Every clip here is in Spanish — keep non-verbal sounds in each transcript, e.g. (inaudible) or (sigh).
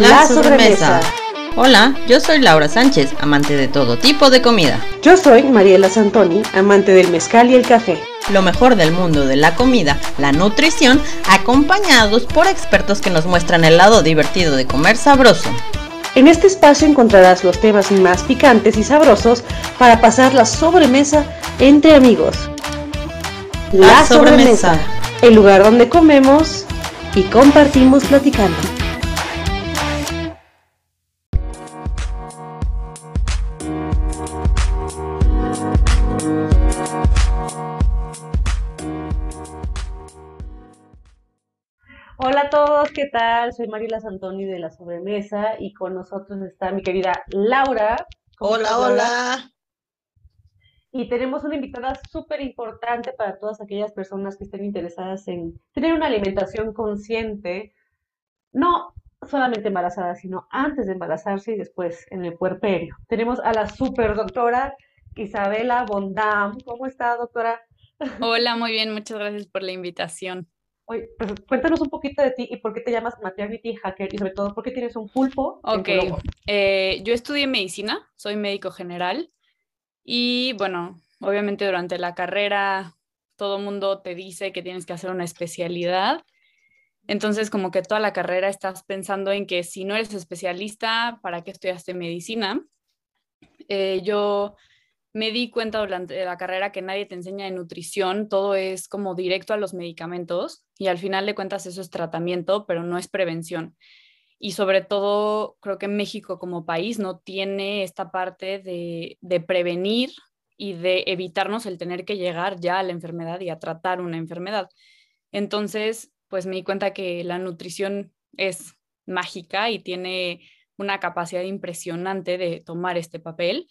La, sobremesa. Hola, yo soy Laura Sánchez, amante de todo tipo de comida. Yo soy Mariela Santoni, amante del mezcal y el café. Lo mejor del mundo de la comida, la nutrición, acompañados por expertos que nos muestran el lado divertido de comer sabroso. En este espacio encontrarás los temas más picantes y sabrosos para pasar la sobremesa entre amigos. La, sobremesa, el lugar donde comemos y compartimos platicando. ¿Qué tal? Soy Mariela Santoni de La Sobremesa y con nosotros está mi querida Laura. Hola, hola. Y tenemos una invitada súper importante para todas aquellas personas que estén interesadas en tener una alimentación consciente, no solamente embarazada, sino antes de embarazarse y después en el puerperio. Tenemos a la super doctora Isabela Bondam. ¿Cómo está, doctora? Hola, muy bien, muchas gracias por la invitación. Oye, pues cuéntanos un poquito de ti y por qué te llamas Maternity Hacker y sobre todo por qué tienes un pulpo. Ok, eh, yo estudié medicina, soy médico general y bueno, obviamente durante la carrera todo mundo te dice que tienes que hacer una especialidad. Entonces, como que toda la carrera estás pensando en que si no eres especialista, ¿para qué estudiaste medicina? Eh, yo me di cuenta durante la carrera que nadie te enseña de nutrición, todo es como directo a los medicamentos y al final de cuentas eso es tratamiento, pero no es prevención y sobre todo creo que México como país no tiene esta parte de, prevenir y de evitarnos el tener que llegar ya a la enfermedad y a tratar una enfermedad. Entonces, pues me di cuenta que la nutrición es mágica y tiene una capacidad impresionante de tomar este papel.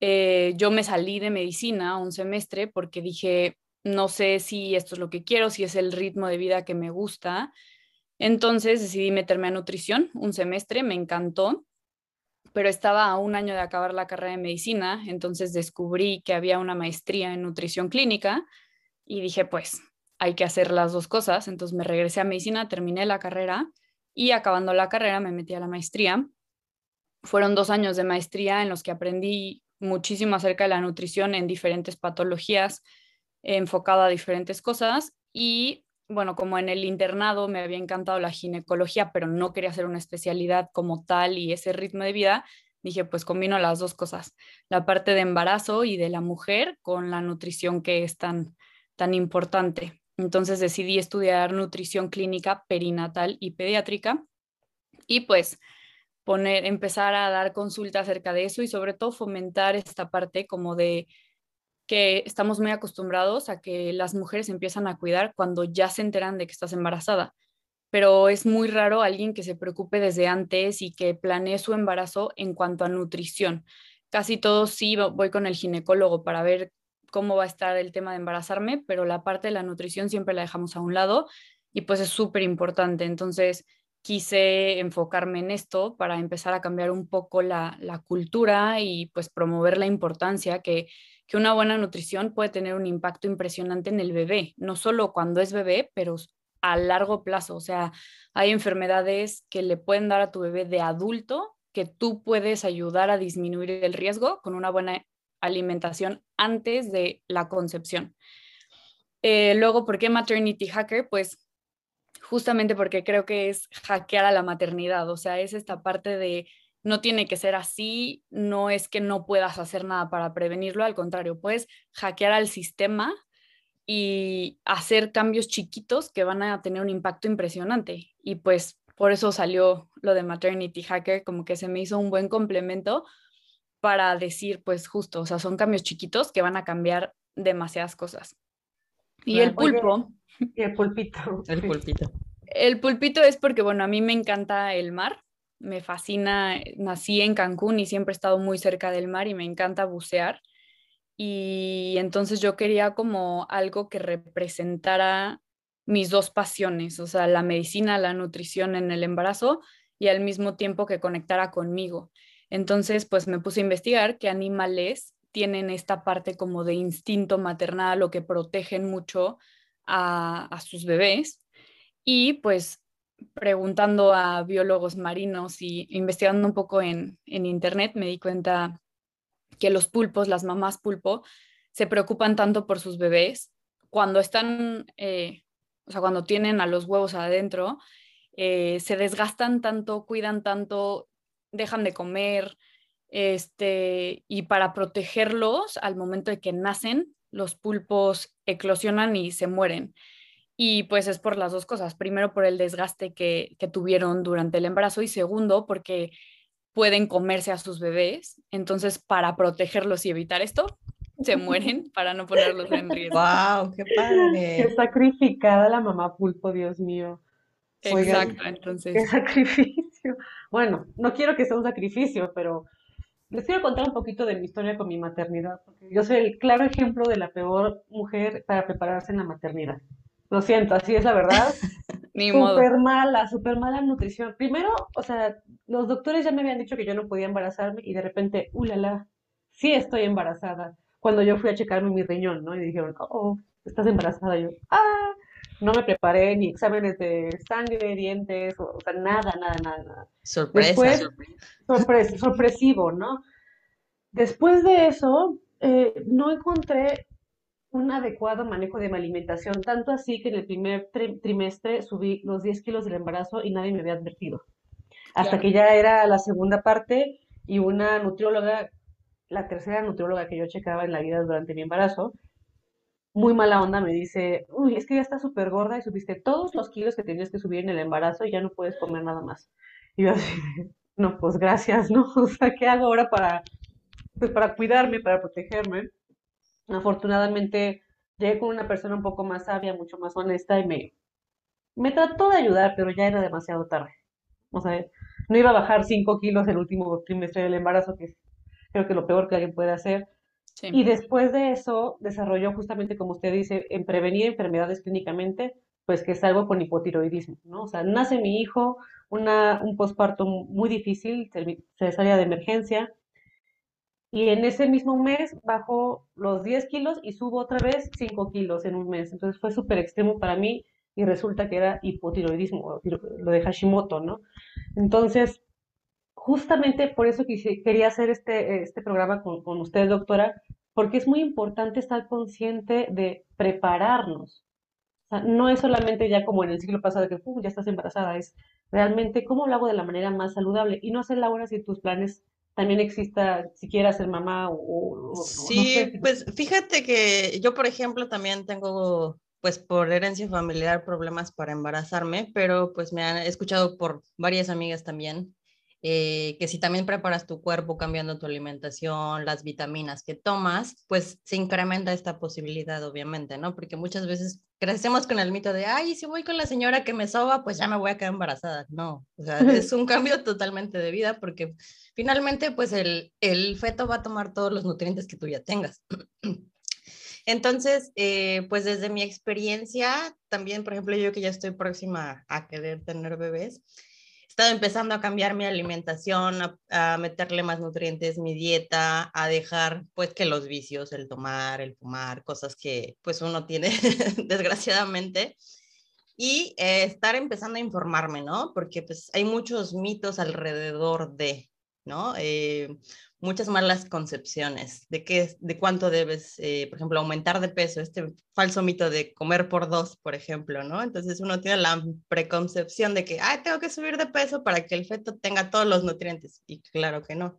Eh, yo me salí de medicina un semestre porque dije, no sé si esto es lo que quiero, si es el ritmo de vida que me gusta entonces decidí meterme a nutrición un semestre, me encantó, pero estaba a un año de acabar la carrera de medicina, entonces descubrí que había una maestría en nutrición clínica y dije, pues hay que hacer las dos cosas. Entonces me regresé a medicina, terminé la carrera y acabando la carrera me metí a la maestría. Fueron dos años de maestría en los que aprendí muchísimo acerca de la nutrición en diferentes patologías, enfocada a diferentes cosas y bueno, como en el internado me había encantado la ginecología, pero no quería hacer una especialidad como tal y ese ritmo de vida, dije, pues combino las dos cosas, la parte de embarazo y de la mujer con la nutrición que es tan, tan importante. Entonces decidí estudiar nutrición clínica perinatal y pediátrica y pues poner, empezar a dar consulta acerca de eso y sobre todo fomentar esta parte como de que estamos muy acostumbrados a que las mujeres empiezan a cuidar cuando ya se enteran de que estás embarazada, pero es muy raro alguien que se preocupe desde antes y que planee su embarazo en cuanto a nutrición. Casi todos sí voy con el ginecólogo para ver cómo va a estar el tema de embarazarme, pero la parte de la nutrición siempre la dejamos a un lado y pues es súper importante. Entonces quise enfocarme en esto para empezar a cambiar un poco la, cultura y pues promover la importancia que que una buena nutrición puede tener un impacto impresionante en el bebé, no solo cuando es bebé, pero a largo plazo. O sea, hay enfermedades que le pueden dar a tu bebé de adulto que tú puedes ayudar a disminuir el riesgo con una buena alimentación antes de la concepción. Eh, luego, ¿por qué Maternity Hacker? Pues justamente porque creo que es hackear a la maternidad, o sea, es esta parte de no tiene que ser así, no es que no puedas hacer nada para prevenirlo, al contrario, puedes hackear al sistema y hacer cambios chiquitos que van a tener un impacto impresionante. Y pues por eso salió lo de Maternity Hacker, como que se me hizo un buen complemento para decir, pues justo, o sea, son cambios chiquitos que van a cambiar demasiadas cosas. Y el pulpo. y el pulpito. (laughs) El pulpito. El pulpito es porque, bueno, a mí me encanta el mar me fascina, nací en Cancún y siempre he estado muy cerca del mar y me encanta bucear. Y entonces yo quería como algo que representara mis dos pasiones, o sea, la medicina, la nutrición en el embarazo y al mismo tiempo que conectara conmigo. Entonces, pues me puse a investigar qué animales tienen esta parte como de instinto maternal o que protegen mucho a, sus bebés. Y pues preguntando a biólogos marinos y investigando un poco en, en internet, me di cuenta que los pulpos, las mamás pulpo, se preocupan tanto por sus bebés cuando están, eh, o sea, cuando tienen a los huevos adentro, eh, se desgastan tanto, cuidan tanto, dejan de comer, este, y para protegerlos al momento de que nacen, los pulpos eclosionan y se mueren. Y pues es por las dos cosas. Primero, por el desgaste que, que tuvieron durante el embarazo y segundo, porque pueden comerse a sus bebés. Entonces, para protegerlos y evitar esto, se mueren para no ponerlos en riesgo. ¡Wow! ¡Qué padre! Qué sacrificada la mamá pulpo, Dios mío. Oigan, Exacto, entonces. qué sacrificio. Bueno, no quiero que sea un sacrificio, pero les quiero contar un poquito de mi historia con mi maternidad, porque yo soy el claro ejemplo de la peor mujer para prepararse en la maternidad. Lo siento, así es la verdad. (laughs) Ni modo. Súper mala, súper mala nutrición. Primero, o sea, los doctores ya me habían dicho que yo no podía embarazarme y de repente, ulala, sí estoy embarazada. Cuando yo fui a checarme mi riñón, ¿no? Y dijeron, oh, estás embarazada. Y yo, ah, no me preparé ni exámenes de sangre, dientes, o, o sea, nada, nada, nada, nada. Sorpresa. Después, sorpres- sorpresivo, ¿no? Después de eso, eh, no encontré un adecuado manejo de mi alimentación, tanto así que en el primer tri- trimestre subí los 10 kilos del embarazo y nadie me había advertido. Hasta Claro. que ya era la segunda parte y una nutrióloga, la tercera nutrióloga que yo checaba en la vida durante mi embarazo, muy mala onda me dice, uy, es que ya estás súper gorda y subiste todos los kilos que tenías que subir en el embarazo y ya no puedes comer nada más. Y yo así, no, pues gracias, ¿no? (laughs) O sea, ¿qué hago ahora para, pues para cuidarme, para protegerme? Afortunadamente llegué con una persona un poco más sabia, mucho más honesta y me, me trató de ayudar, pero ya era demasiado tarde. O sea, no iba a bajar 5 kilos el último trimestre del embarazo, que creo que lo peor que alguien puede hacer. Y después de eso desarrolló justamente, como usted dice, en prevenir enfermedades clínicamente, pues que salgo con hipotiroidismo, ¿no? O sea, nace mi hijo, una, un posparto muy difícil, cesárea de emergencia, y en ese mismo mes bajó los 10 kilos y subo otra vez 5 kilos en un mes. Entonces fue súper extremo para mí y resulta que era hipotiroidismo, lo de Hashimoto, ¿no? Entonces, justamente por eso quise- quería hacer este, este programa con, con usted, doctora, porque es muy importante estar consciente de prepararnos. O sea, no es solamente ya como en el siglo pasado que "Pum, ya estás embarazada, es realmente cómo lo hago de la manera más saludable y no sé, Laura, si tus planes también exista, si quieras ser mamá o, o- o no Sí, sé. pues fíjate que yo, por ejemplo, también tengo, pues por herencia familiar, problemas para embarazarme, pero pues me han escuchado por varias amigas también, eh, que si también preparas tu cuerpo cambiando tu alimentación, las vitaminas que tomas, pues se incrementa esta posibilidad, obviamente, ¿no? Porque muchas veces crecemos con el mito de, ay, si voy con la señora que me soba, pues ya me voy a quedar embarazada. No, o sea, (laughs) es un cambio totalmente de vida porque finalmente, pues el, el feto va a tomar todos los nutrientes que tú ya tengas. (clears throat) Entonces, eh, pues desde mi experiencia, también, por ejemplo, yo que ya estoy próxima a querer tener bebés, estado empezando a cambiar mi alimentación, a, meterle más nutrientes, mi dieta, a dejar pues que los vicios, el tomar, el fumar, cosas que pues uno tiene (laughs) desgraciadamente y eh, estar empezando a informarme, ¿no? Porque pues hay muchos mitos alrededor de, ¿no? Eh, muchas malas concepciones de qué, de cuánto debes, eh, por ejemplo, aumentar de peso, este falso mito de comer por dos, por ejemplo, ¿no? Entonces uno tiene la preconcepción de que, ah, tengo que subir de peso para que el feto tenga todos los nutrientes. Y claro que no.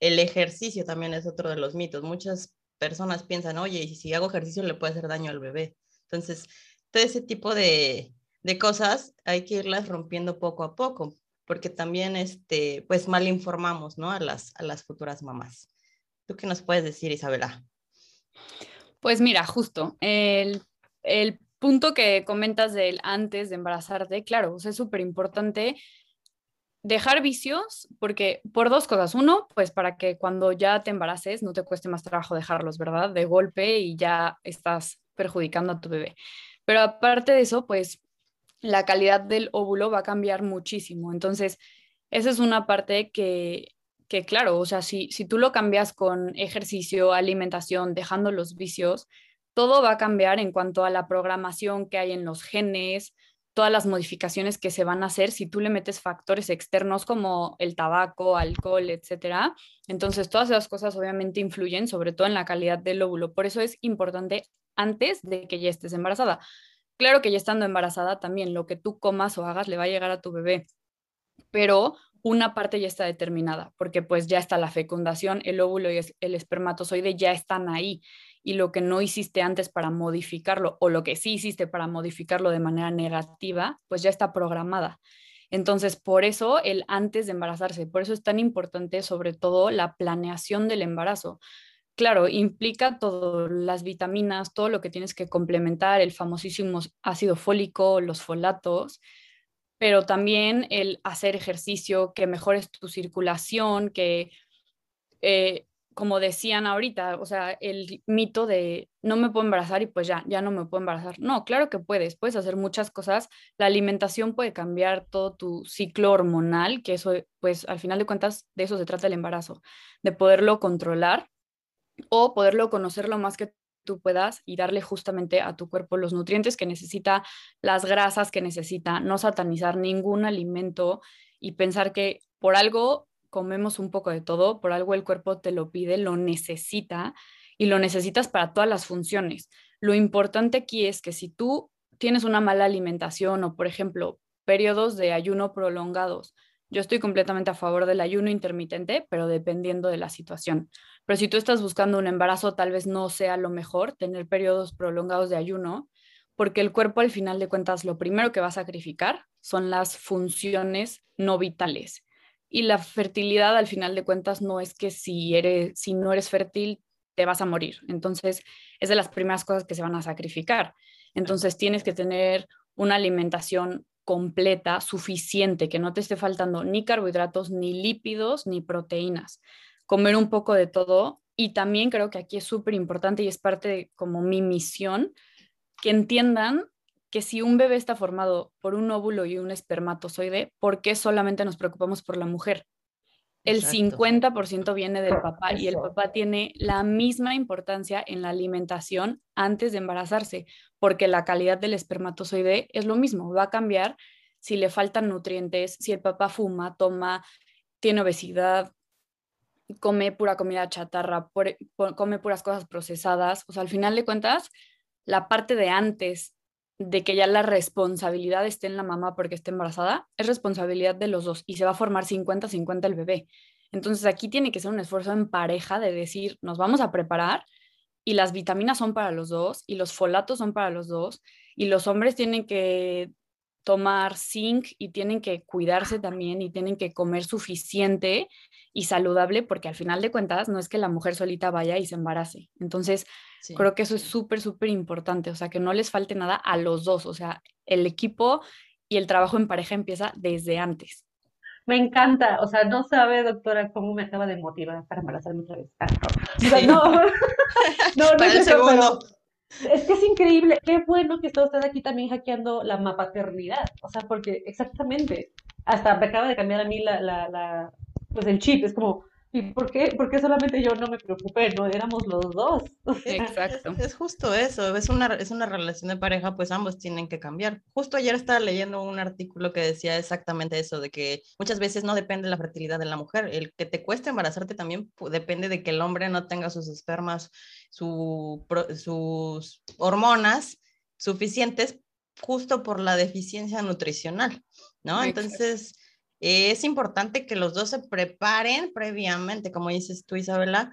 El ejercicio también es otro de los mitos. Muchas personas piensan, oye, si hago ejercicio le puede hacer daño al bebé. Entonces, todo ese tipo de, de cosas hay que irlas rompiendo poco a poco porque también, este, pues, mal informamos, ¿no? A las, a las futuras mamás. ¿Tú qué nos puedes decir, Isabela? Pues mira, justo, el, el punto que comentas del antes de embarazarte, claro, es súper importante dejar vicios, porque por dos cosas. Uno, pues para que cuando ya te embaraces no te cueste más trabajo dejarlos, ¿verdad? De golpe y ya estás perjudicando a tu bebé. Pero aparte de eso, pues la calidad del óvulo va a cambiar muchísimo. Entonces, esa es una parte que, que claro, o sea, si, si tú lo cambias con ejercicio, alimentación, dejando los vicios, todo va a cambiar en cuanto a la programación que hay en los genes, todas las modificaciones que se van a hacer si tú le metes factores externos como el tabaco, alcohol, etcétera. Entonces, todas esas cosas obviamente influyen, sobre todo en la calidad del óvulo. Por eso es importante antes de que ya estés embarazada. Claro que ya estando embarazada también lo que tú comas o hagas le va a llegar a tu bebé, pero una parte ya está determinada, porque pues ya está la fecundación, el óvulo y el espermatozoide ya están ahí y lo que no hiciste antes para modificarlo o lo que sí hiciste para modificarlo de manera negativa, pues ya está programada. Entonces, por eso el antes de embarazarse, por eso es tan importante sobre todo la planeación del embarazo. Claro, implica todas las vitaminas, todo lo que tienes que complementar, el famosísimo ácido fólico, los folatos, pero también el hacer ejercicio, que mejores tu circulación, que, eh, como decían ahorita, o sea, el mito de no me puedo embarazar y pues ya, ya no me puedo embarazar. No, claro que puedes, puedes hacer muchas cosas. La alimentación puede cambiar todo tu ciclo hormonal, que eso, pues al final de cuentas, de eso se trata el embarazo, de poderlo controlar o poderlo conocer lo más que tú puedas y darle justamente a tu cuerpo los nutrientes que necesita, las grasas que necesita, no satanizar ningún alimento y pensar que por algo comemos un poco de todo, por algo el cuerpo te lo pide, lo necesita y lo necesitas para todas las funciones. Lo importante aquí es que si tú tienes una mala alimentación o, por ejemplo, periodos de ayuno prolongados, yo estoy completamente a favor del ayuno intermitente, pero dependiendo de la situación. Pero si tú estás buscando un embarazo, tal vez no sea lo mejor tener periodos prolongados de ayuno, porque el cuerpo al final de cuentas lo primero que va a sacrificar son las funciones no vitales. Y la fertilidad al final de cuentas no es que si eres si no eres fértil te vas a morir. Entonces, es de las primeras cosas que se van a sacrificar. Entonces, tienes que tener una alimentación completa, suficiente, que no te esté faltando ni carbohidratos, ni lípidos, ni proteínas comer un poco de todo. Y también creo que aquí es súper importante y es parte de como mi misión, que entiendan que si un bebé está formado por un óvulo y un espermatozoide, ¿por qué solamente nos preocupamos por la mujer? El 50% viene del papá y el papá tiene la misma importancia en la alimentación antes de embarazarse, porque la calidad del espermatozoide es lo mismo, va a cambiar si le faltan nutrientes, si el papá fuma, toma, tiene obesidad, come pura comida chatarra, come puras cosas procesadas. O sea, al final de cuentas, la parte de antes de que ya la responsabilidad esté en la mamá porque esté embarazada, es responsabilidad de los dos y se va a formar 50-50 el bebé. Entonces aquí tiene que ser un esfuerzo en pareja de decir, nos vamos a preparar y las vitaminas son para los dos y los folatos son para los dos y los hombres tienen que tomar zinc y tienen que cuidarse también y tienen que comer suficiente y saludable porque al final de cuentas no es que la mujer solita vaya y se embarace. Entonces, creo que eso es súper, súper importante, o sea, que no les falte nada a los dos, o sea, el equipo y el trabajo en pareja empieza desde antes. Me encanta, o sea, no sabe, doctora, cómo me acaba de motivar para embarazarme otra vez. Ah, no, (laughs) no, no, no, es pero es que es increíble, qué bueno que está usted aquí también hackeando la mapaternidad, o sea, porque exactamente, hasta me acaba de cambiar a mí la, la, la pues el chip, es como, ¿y por qué, por qué solamente yo no me preocupé? No, éramos los dos. Exacto. Es, justo eso, es una, es una relación de pareja, pues ambos tienen que cambiar. Justo ayer estaba leyendo un artículo que decía exactamente eso, de que muchas veces no depende la fertilidad de la mujer, el que te cueste embarazarte también depende de que el hombre no tenga sus espermas sus hormonas suficientes justo por la deficiencia nutricional, ¿no? Entonces, es importante que los dos se preparen previamente, como dices tú, Isabela,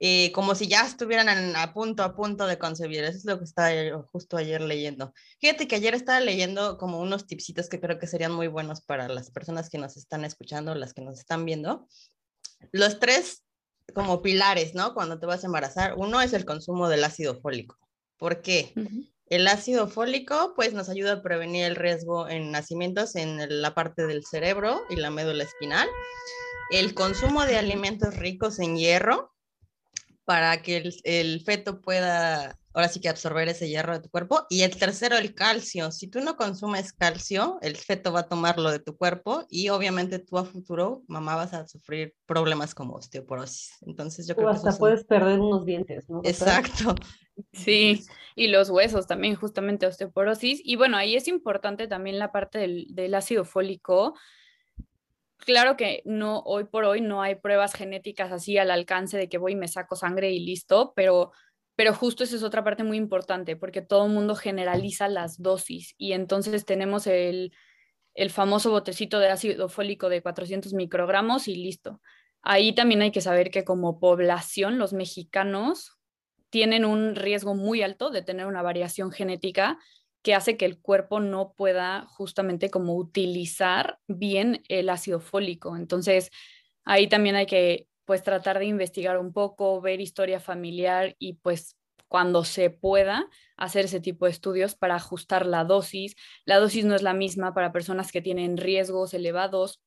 eh, como si ya estuvieran a punto, a punto de concebir. Eso es lo que estaba justo ayer leyendo. Fíjate que ayer estaba leyendo como unos tipsitos que creo que serían muy buenos para las personas que nos están escuchando, las que nos están viendo. Los tres como pilares, ¿no? Cuando te vas a embarazar. Uno es el consumo del ácido fólico. ¿Por qué? El ácido fólico, pues, nos ayuda a prevenir el riesgo en nacimientos en la parte del cerebro y la médula espinal. El consumo de alimentos ricos en hierro para que el, feto pueda ahora sí que absorber ese hierro de tu cuerpo. Y el tercero, el calcio. Si tú no consumes calcio, el feto va a tomarlo de tu cuerpo y obviamente tú a futuro, mamá, vas a sufrir problemas como osteoporosis. Entonces yo creo que... hasta puedes perder unos dientes, ¿no? Exacto. Sí, y los huesos también, justamente osteoporosis. Y bueno, ahí es importante también la parte del, del ácido fólico. Claro que no, hoy por hoy no hay pruebas genéticas así al alcance de que voy y me saco sangre y listo, pero pero justo esa es otra parte muy importante, porque todo el mundo generaliza las dosis y entonces tenemos el, el famoso botecito de ácido fólico de 400 microgramos y listo. Ahí también hay que saber que como población los mexicanos tienen un riesgo muy alto de tener una variación genética que hace que el cuerpo no pueda justamente como utilizar bien el ácido fólico. Entonces, ahí también hay que pues tratar de investigar un poco, ver historia familiar y pues cuando se pueda hacer ese tipo de estudios para ajustar la dosis. La dosis no es la misma para personas que tienen riesgos elevados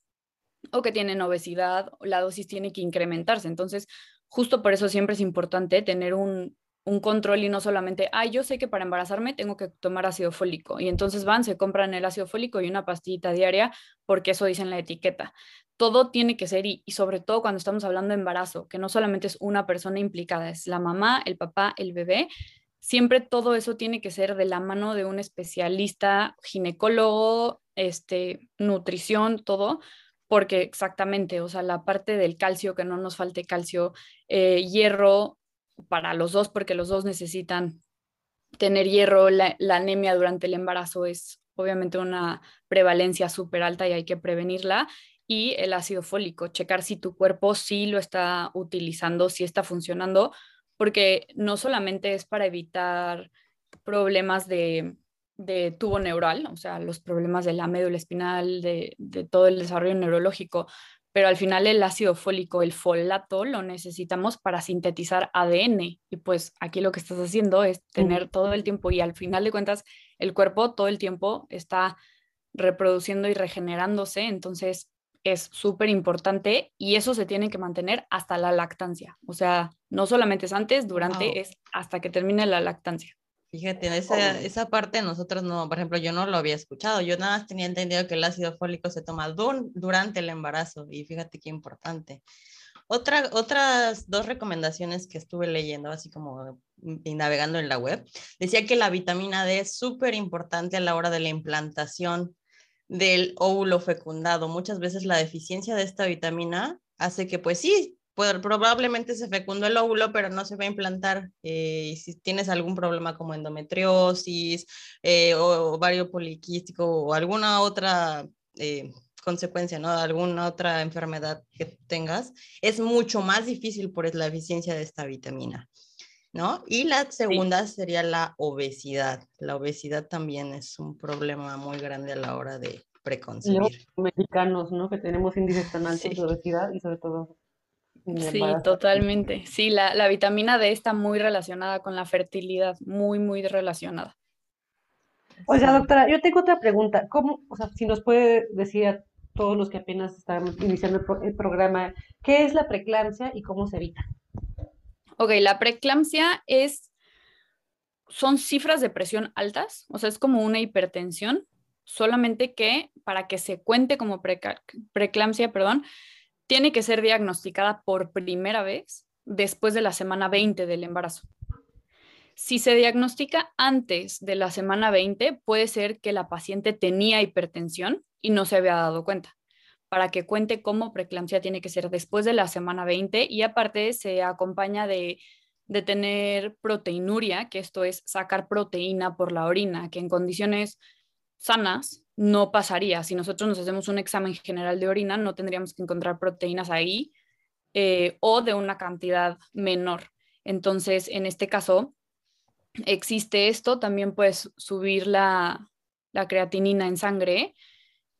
o que tienen obesidad, la dosis tiene que incrementarse. Entonces, justo por eso siempre es importante tener un, un control y no solamente, ay, yo sé que para embarazarme tengo que tomar ácido fólico. Y entonces van, se compran el ácido fólico y una pastillita diaria porque eso dice en la etiqueta todo tiene que ser, y, sobre todo cuando estamos hablando de embarazo, que no solamente es una persona implicada, es la mamá, el papá, el bebé, siempre todo eso tiene que ser de la mano de un especialista, ginecólogo, este, nutrición, todo, porque exactamente, o sea, la parte del calcio, que no nos falte calcio, eh, hierro para los dos, porque los dos necesitan tener hierro, la anemia durante el embarazo es obviamente una prevalencia súper alta y hay que prevenirla y el ácido fólico, checar si tu cuerpo sí lo está utilizando, si está funcionando, porque no solamente es para evitar problemas de, tubo neural, o sea, los problemas de la médula espinal, de, de todo el desarrollo neurológico, pero al final el ácido fólico, el folato, lo necesitamos para sintetizar ADN. Y pues aquí lo que estás haciendo es tener todo el tiempo y al final de cuentas el cuerpo todo el tiempo está reproduciendo y regenerándose, entonces es súper importante y eso se tiene que mantener hasta la lactancia. O sea, no solamente es antes, durante, es hasta que termine la lactancia. Fíjate, esa, esa parte nosotros no, por ejemplo, yo no lo había escuchado. Yo nada más tenía entendido que el ácido fólico se toma durante el embarazo y fíjate qué importante. Otra, otras dos recomendaciones que estuve leyendo, así como navegando en la web, decía que la vitamina D es súper importante a la hora de la implantación del óvulo fecundado. Muchas veces la deficiencia de esta vitamina hace que, pues sí, probablemente se fecundó el óvulo, pero no se va a implantar. Eh, si tienes algún problema como endometriosis, eh, o ovario poliquístico o alguna otra eh, consecuencia, ¿no? Alguna otra enfermedad que tengas, es mucho más difícil por la deficiencia de esta vitamina. ¿No? Y la segunda sería la obesidad. La obesidad también es un problema muy grande a la hora de preconcebir. Los mexicanos, ¿no? Que tenemos índices tan altos de obesidad y sobre todo Sí, totalmente. Sí, la, la, vitamina D está muy relacionada con la fertilidad, muy, muy relacionada. Oiga, doctora, yo tengo otra pregunta. ¿Cómo, o sea, si nos puede decir a todos los que apenas están iniciando el, el programa, ¿qué es la preeclampsia y cómo se evita? Ok, la preeclampsia es, son cifras de presión altas, o sea, es como una hipertensión, solamente que para que se cuente como preeclampsia, perdón, tiene que ser diagnosticada por primera vez después de la semana 20 del embarazo. Si se diagnostica antes de la semana 20, puede ser que la paciente tenía hipertensión y no se había dado cuenta para que cuente cómo preeclampsia tiene que ser después de la semana 20 y aparte se acompaña de, de tener proteinuria, que esto es sacar proteína por la orina, que en condiciones sanas no pasaría. Si nosotros nos hacemos un examen general de orina, no tendríamos que encontrar proteínas ahí eh, o de una cantidad menor. Entonces, en este caso, existe esto, también puedes subir la, la creatinina en sangre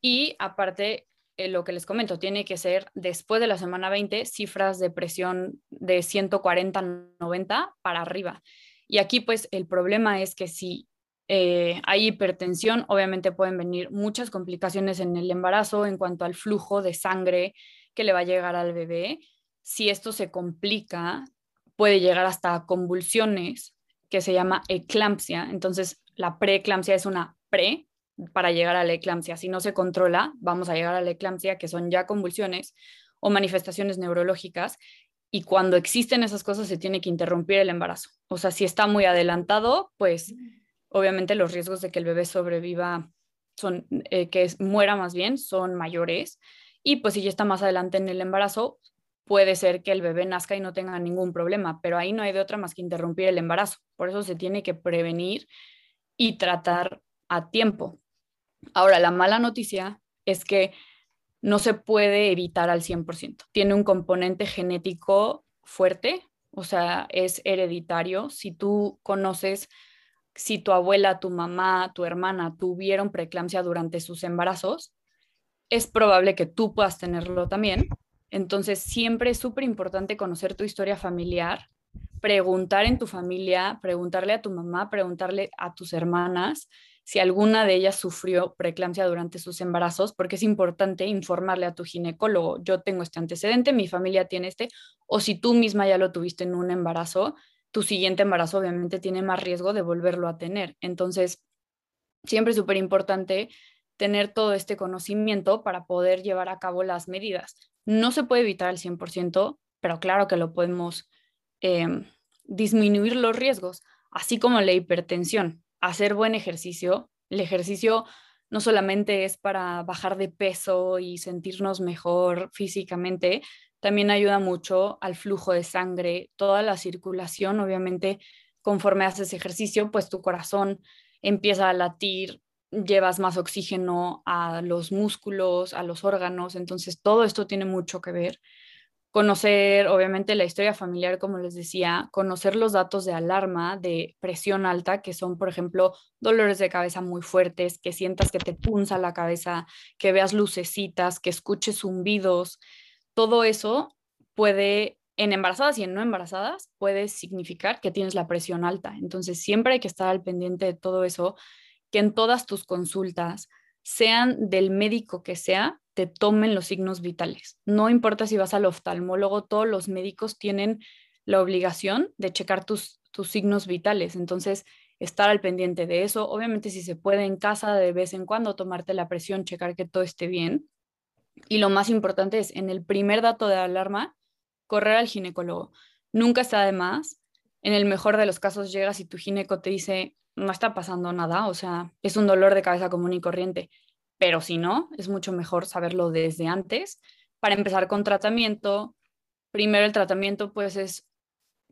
y aparte eh, lo que les comento, tiene que ser después de la semana 20 cifras de presión de 140-90 para arriba. Y aquí pues el problema es que si eh, hay hipertensión, obviamente pueden venir muchas complicaciones en el embarazo en cuanto al flujo de sangre que le va a llegar al bebé. Si esto se complica, puede llegar hasta convulsiones que se llama eclampsia. Entonces, la preeclampsia es una pre para llegar a la eclampsia. Si no se controla, vamos a llegar a la eclampsia, que son ya convulsiones o manifestaciones neurológicas. Y cuando existen esas cosas, se tiene que interrumpir el embarazo. O sea, si está muy adelantado, pues obviamente los riesgos de que el bebé sobreviva son, eh, que muera más bien, son mayores. Y pues si ya está más adelante en el embarazo, puede ser que el bebé nazca y no tenga ningún problema, pero ahí no hay de otra más que interrumpir el embarazo. Por eso se tiene que prevenir y tratar a tiempo. Ahora, la mala noticia es que no se puede evitar al 100%. Tiene un componente genético fuerte, o sea, es hereditario. Si tú conoces, si tu abuela, tu mamá, tu hermana tuvieron preeclampsia durante sus embarazos, es probable que tú puedas tenerlo también. Entonces, siempre es súper importante conocer tu historia familiar, preguntar en tu familia, preguntarle a tu mamá, preguntarle a tus hermanas si alguna de ellas sufrió preeclampsia durante sus embarazos, porque es importante informarle a tu ginecólogo, yo tengo este antecedente, mi familia tiene este, o si tú misma ya lo tuviste en un embarazo, tu siguiente embarazo obviamente tiene más riesgo de volverlo a tener. Entonces, siempre es súper importante tener todo este conocimiento para poder llevar a cabo las medidas. No se puede evitar al 100%, pero claro que lo podemos em, disminuir los riesgos, así como la hipertensión hacer buen ejercicio. El ejercicio no solamente es para bajar de peso y sentirnos mejor físicamente, también ayuda mucho al flujo de sangre, toda la circulación, obviamente, conforme haces ejercicio, pues tu corazón empieza a latir, llevas más oxígeno a los músculos, a los órganos, entonces todo esto tiene mucho que ver conocer, obviamente, la historia familiar, como les decía, conocer los datos de alarma de presión alta, que son, por ejemplo, dolores de cabeza muy fuertes, que sientas que te punza la cabeza, que veas lucecitas, que escuches zumbidos, todo eso puede, en embarazadas y en no embarazadas, puede significar que tienes la presión alta. Entonces, siempre hay que estar al pendiente de todo eso, que en todas tus consultas, sean del médico que sea, te tomen los signos vitales. No importa si vas al oftalmólogo, todos los médicos tienen la obligación de checar tus, tus signos vitales. Entonces, estar al pendiente de eso. Obviamente, si se puede en casa de vez en cuando tomarte la presión, checar que todo esté bien. Y lo más importante es, en el primer dato de alarma, correr al ginecólogo. Nunca está de más. En el mejor de los casos llegas y tu gineco te dice, no está pasando nada, o sea, es un dolor de cabeza común y corriente pero si no, es mucho mejor saberlo desde antes para empezar con tratamiento. Primero el tratamiento pues es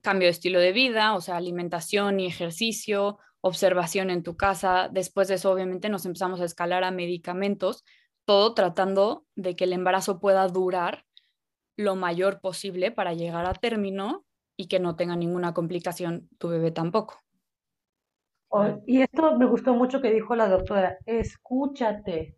cambio de estilo de vida, o sea, alimentación y ejercicio, observación en tu casa. Después de eso obviamente nos empezamos a escalar a medicamentos, todo tratando de que el embarazo pueda durar lo mayor posible para llegar a término y que no tenga ninguna complicación tu bebé tampoco. Y esto me gustó mucho que dijo la doctora, escúchate,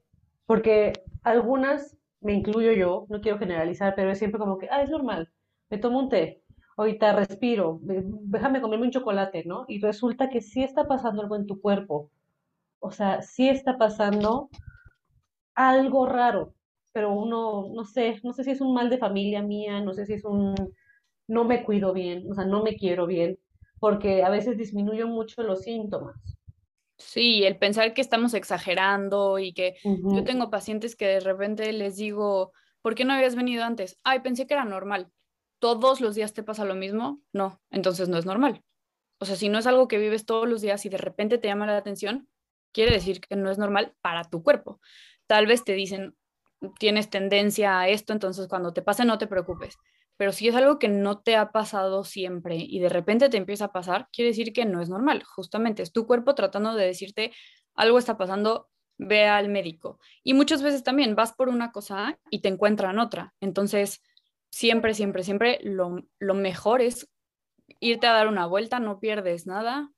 porque algunas, me incluyo yo, no quiero generalizar, pero es siempre como que, ah, es normal, me tomo un té, ahorita respiro, déjame comerme un chocolate, ¿no? Y resulta que sí está pasando algo en tu cuerpo, o sea, sí está pasando algo raro, pero uno, no sé, no sé si es un mal de familia mía, no sé si es un, no me cuido bien, o sea, no me quiero bien, porque a veces disminuyen mucho los síntomas. Sí, el pensar que estamos exagerando y que yo tengo pacientes que de repente les digo, ¿por qué no habías venido antes? Ay, pensé que era normal. ¿Todos los días te pasa lo mismo? No, entonces no es normal. O sea, si no es algo que vives todos los días y de repente te llama la atención, quiere decir que no es normal para tu cuerpo. Tal vez te dicen, tienes tendencia a esto, entonces cuando te pase no te preocupes. Pero si es algo que no te ha pasado siempre y de repente te empieza a pasar, quiere decir que no es normal. Justamente es tu cuerpo tratando de decirte algo está pasando, ve al médico. Y muchas veces también vas por una cosa y te encuentran otra. Entonces, siempre, siempre, siempre lo, lo mejor es irte a dar una vuelta, no pierdes nada.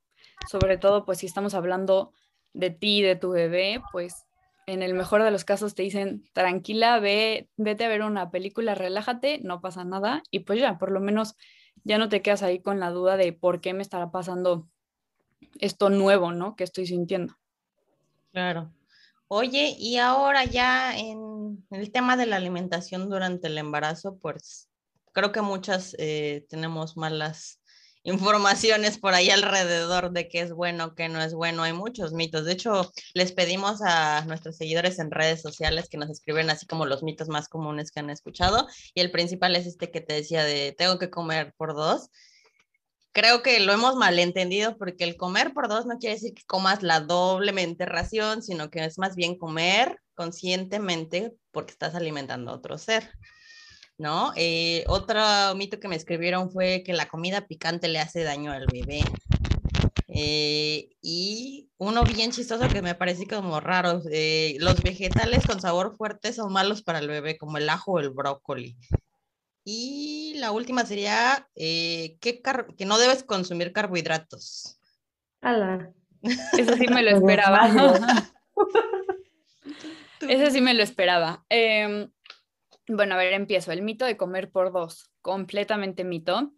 Sobre todo, pues si estamos hablando de ti, de tu bebé, pues en el mejor de los casos te dicen, tranquila, ve, vete a ver una película, relájate, no pasa nada y pues ya, por lo menos ya no te quedas ahí con la duda de por qué me estará pasando esto nuevo, ¿no? Que estoy sintiendo. Claro. Oye, y ahora ya en el tema de la alimentación durante el embarazo, pues creo que muchas eh, tenemos malas informaciones por ahí alrededor de qué es bueno, qué no es bueno. Hay muchos mitos. De hecho, les pedimos a nuestros seguidores en redes sociales que nos escriben así como los mitos más comunes que han escuchado. Y el principal es este que te decía de tengo que comer por dos. Creo que lo hemos malentendido porque el comer por dos no quiere decir que comas la doblemente ración, sino que es más bien comer conscientemente porque estás alimentando a otro ser. ¿No? Eh, otro mito que me escribieron fue que la comida picante le hace daño al bebé. Eh, y uno bien chistoso que me parece como raro, eh, los vegetales con sabor fuerte son malos para el bebé, como el ajo o el brócoli. Y la última sería que, que no debes consumir carbohidratos. (laughs) (laughs) Eso sí me lo esperaba. Eso sí me lo esperaba. Eh, bueno, a ver, empiezo. El mito de comer por dos, completamente mito.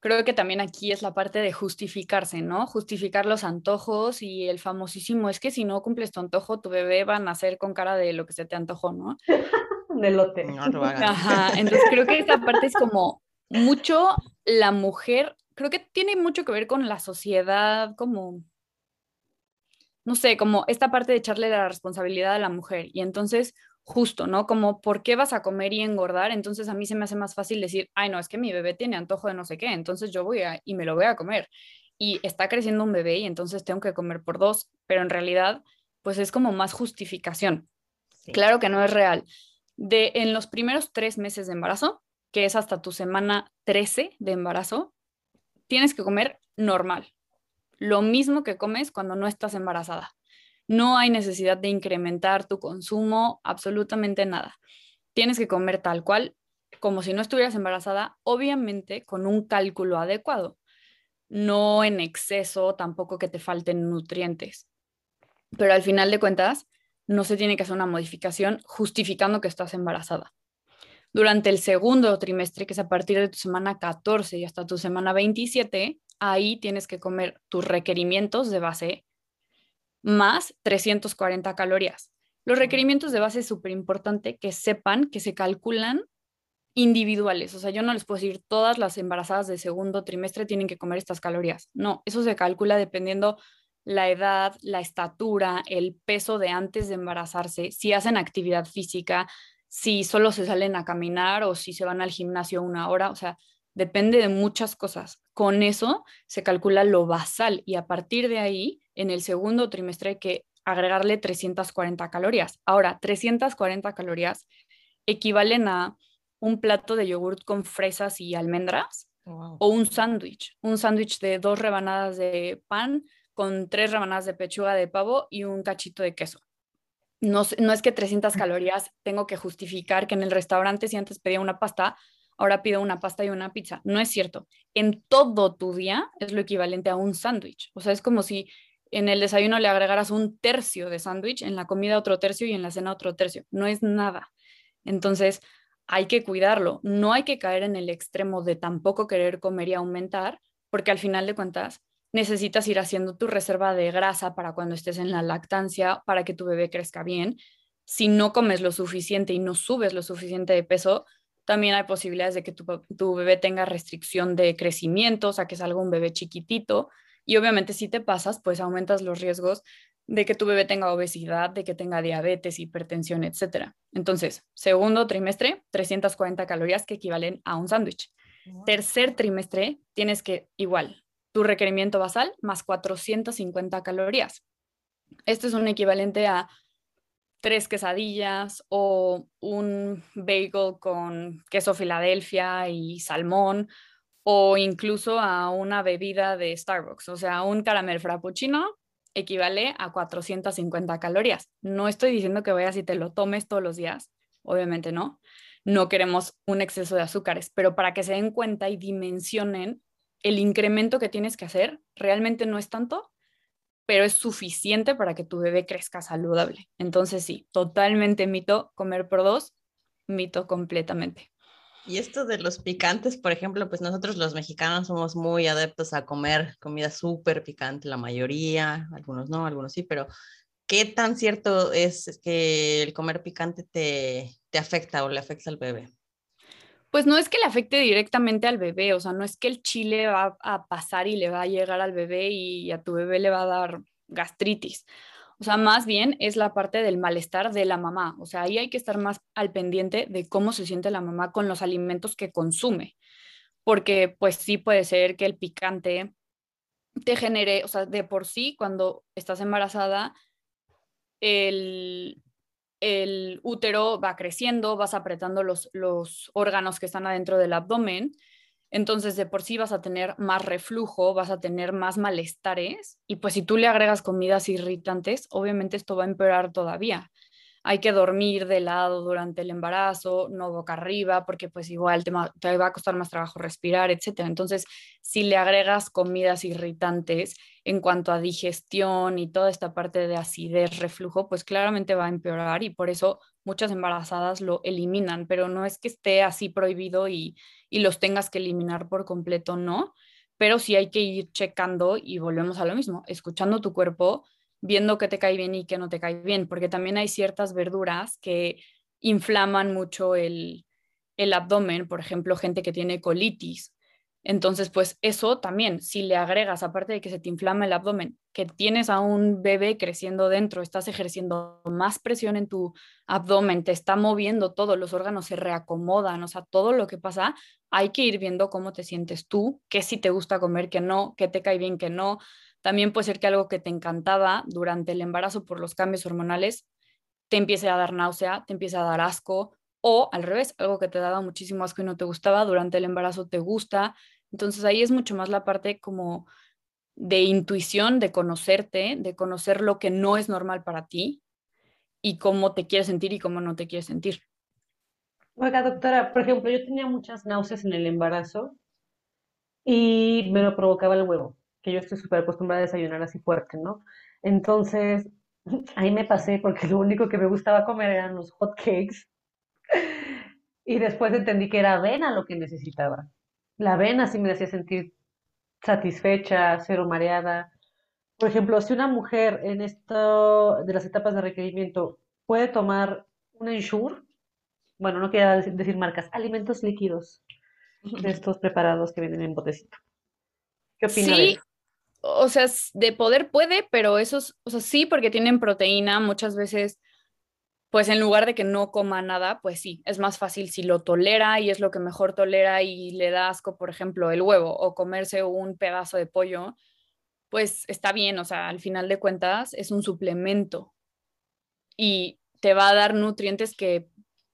Creo que también aquí es la parte de justificarse, ¿no? Justificar los antojos y el famosísimo es que si no cumples tu antojo, tu bebé va a nacer con cara de lo que se te antojó, ¿no? (laughs) de lote. Ajá, entonces creo que esta parte es como mucho la mujer, creo que tiene mucho que ver con la sociedad, como, no sé, como esta parte de echarle la responsabilidad a la mujer. Y entonces justo, ¿no? Como, ¿por qué vas a comer y engordar? Entonces a mí se me hace más fácil decir, ay, no, es que mi bebé tiene antojo de no sé qué, entonces yo voy a, y me lo voy a comer. Y está creciendo un bebé y entonces tengo que comer por dos, pero en realidad, pues es como más justificación. Claro que no es real. De en los primeros tres meses de embarazo, que es hasta tu semana 13 de embarazo, tienes que comer normal. Lo mismo que comes cuando no estás embarazada. No hay necesidad de incrementar tu consumo, absolutamente nada. Tienes que comer tal cual, como si no estuvieras embarazada, obviamente con un cálculo adecuado, no en exceso, tampoco que te falten nutrientes. Pero al final de cuentas, no se tiene que hacer una modificación justificando que estás embarazada. Durante el segundo trimestre, que es a partir de tu semana 14 y hasta tu semana 27, ahí tienes que comer tus requerimientos de base más 340 calorías. Los requerimientos de base es súper importante que sepan que se calculan individuales. O sea, yo no les puedo decir todas las embarazadas de segundo trimestre tienen que comer estas calorías. No, eso se calcula dependiendo la edad, la estatura, el peso de antes de embarazarse, si hacen actividad física, si solo se salen a caminar o si se van al gimnasio una hora. O sea, depende de muchas cosas. Con eso se calcula lo basal y a partir de ahí, en el segundo trimestre hay que agregarle 340 calorías. Ahora, 340 calorías equivalen a un plato de yogurt con fresas y almendras o un sándwich, un sándwich de dos rebanadas de pan con tres rebanadas de pechuga de pavo y un cachito de queso. No, no es que 300 calorías tengo que justificar que en el restaurante si antes pedía una pasta, ahora pido una pasta y una pizza. No es cierto. En todo tu día es lo equivalente a un sándwich. O sea, es como si en el desayuno le agregaras un tercio de sándwich, en la comida otro tercio y en la cena otro tercio. No es nada. Entonces, hay que cuidarlo. No hay que caer en el extremo de tampoco querer comer y aumentar, porque al final de cuentas necesitas ir haciendo tu reserva de grasa para cuando estés en la lactancia, para que tu bebé crezca bien. Si no comes lo suficiente y no subes lo suficiente de peso, también hay posibilidades de que tu, bebé tenga restricción de crecimiento, o sea, que salga un bebé chiquitito. Y obviamente si te pasas, pues aumentas los riesgos de que tu bebé tenga obesidad, de que tenga diabetes, hipertensión, etc. Entonces, segundo trimestre, 340 calorías que equivalen a un sándwich. Tercer trimestre, tienes que igual, tu requerimiento basal más 450 calorías. Esto es un equivalente a tres quesadillas o un bagel con queso Filadelfia y salmón o incluso a una bebida de Starbucks, o sea, un caramel frappuccino equivale a 450 calorías. No estoy diciendo que vayas y te lo tomes todos los días, obviamente no. No queremos un exceso de azúcares, pero para que se den cuenta y dimensionen el incremento que tienes que hacer, realmente no es tanto, pero es suficiente para que tu bebé crezca saludable. Entonces sí, totalmente mito comer por dos, mito completamente. Y esto de los picantes, por ejemplo, pues nosotros los mexicanos somos muy adeptos a comer comida súper picante, la mayoría, algunos no, algunos sí, pero ¿qué tan cierto es que el comer picante te, te afecta o le afecta al bebé? Pues no es que le afecte directamente al bebé, o sea, no es que el chile va a pasar y le va a llegar al bebé y a tu bebé le va a dar gastritis. O sea, más bien es la parte del malestar de la mamá. O sea, ahí hay que estar más al pendiente de cómo se siente la mamá con los alimentos que consume. Porque pues sí puede ser que el picante te genere, o sea, de por sí, cuando estás embarazada, el, el útero va creciendo, vas apretando los, los órganos que están adentro del abdomen, entonces de por sí vas a tener más reflujo, vas a tener más malestares y pues si tú le agregas comidas irritantes, obviamente esto va a empeorar todavía hay que dormir de lado durante el embarazo, no boca arriba, porque pues igual te, te, va a costar más trabajo respirar, etc. Entonces, si le agregas comidas irritantes en cuanto a digestión y toda esta parte de acidez, reflujo, pues claramente va a empeorar y por eso muchas embarazadas lo eliminan, pero no es que esté así prohibido y, y los tengas que eliminar por completo, no, pero sí hay que ir checando y volvemos a lo mismo, escuchando tu cuerpo viendo qué te cae bien y qué no te cae bien, porque también hay ciertas verduras que inflaman mucho el, el abdomen, por ejemplo, gente que tiene colitis. Entonces, pues eso también, si le agregas, aparte de que se te inflama el abdomen, que tienes a un bebé creciendo dentro, estás ejerciendo más presión en tu abdomen, te está moviendo todo, los órganos se reacomodan, o sea, todo lo que pasa, hay que ir viendo cómo te sientes tú, qué si te gusta comer, qué no, qué te cae bien, qué no, también puede ser que algo que te encantaba durante el embarazo por los cambios hormonales te empiece a dar náusea, te empiece a dar asco, o al revés, algo que te daba muchísimo asco y no te gustaba, durante el embarazo te gusta. Entonces ahí es mucho más la parte como de intuición, de conocerte, de conocer lo que no es normal para ti y cómo te quieres sentir y cómo no te quieres sentir. Oiga, doctora, por ejemplo, yo tenía muchas náuseas en el embarazo y me lo provocaba el huevo que yo estoy súper acostumbrada a desayunar así fuerte, ¿no? Entonces, (laughs) ahí me pasé porque lo único que me gustaba comer eran los hot cakes. Y después entendí que era avena lo que necesitaba. La avena sí me hacía sentir satisfecha, cero mareada. Por ejemplo, si una mujer en esto de las etapas de requerimiento puede tomar un Ensure, bueno, no quiero decir marcas, alimentos líquidos de estos preparados que vienen en botecito. ¿Qué opina sí, o sea, de poder puede, pero esos, o sea, sí, porque tienen proteína, muchas veces, pues en lugar de que no coma nada, pues sí, es más fácil si lo tolera y es lo que mejor tolera y le da asco, por ejemplo, el huevo o comerse un pedazo de pollo, pues está bien, o sea, al final de cuentas es un suplemento y te va a dar nutrientes que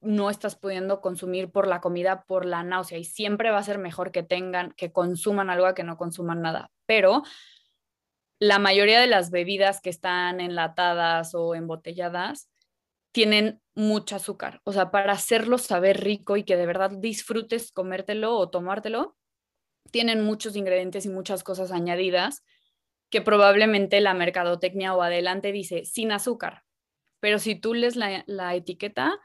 no estás pudiendo consumir por la comida, por la náusea y siempre va a ser mejor que tengan, que consuman algo a que no consuman nada, pero la mayoría de las bebidas que están enlatadas o embotelladas tienen mucho azúcar. O sea, para hacerlo saber rico y que de verdad disfrutes comértelo o tomártelo, tienen muchos ingredientes y muchas cosas añadidas que probablemente la mercadotecnia o adelante dice sin azúcar. Pero si tú lees la, la etiqueta,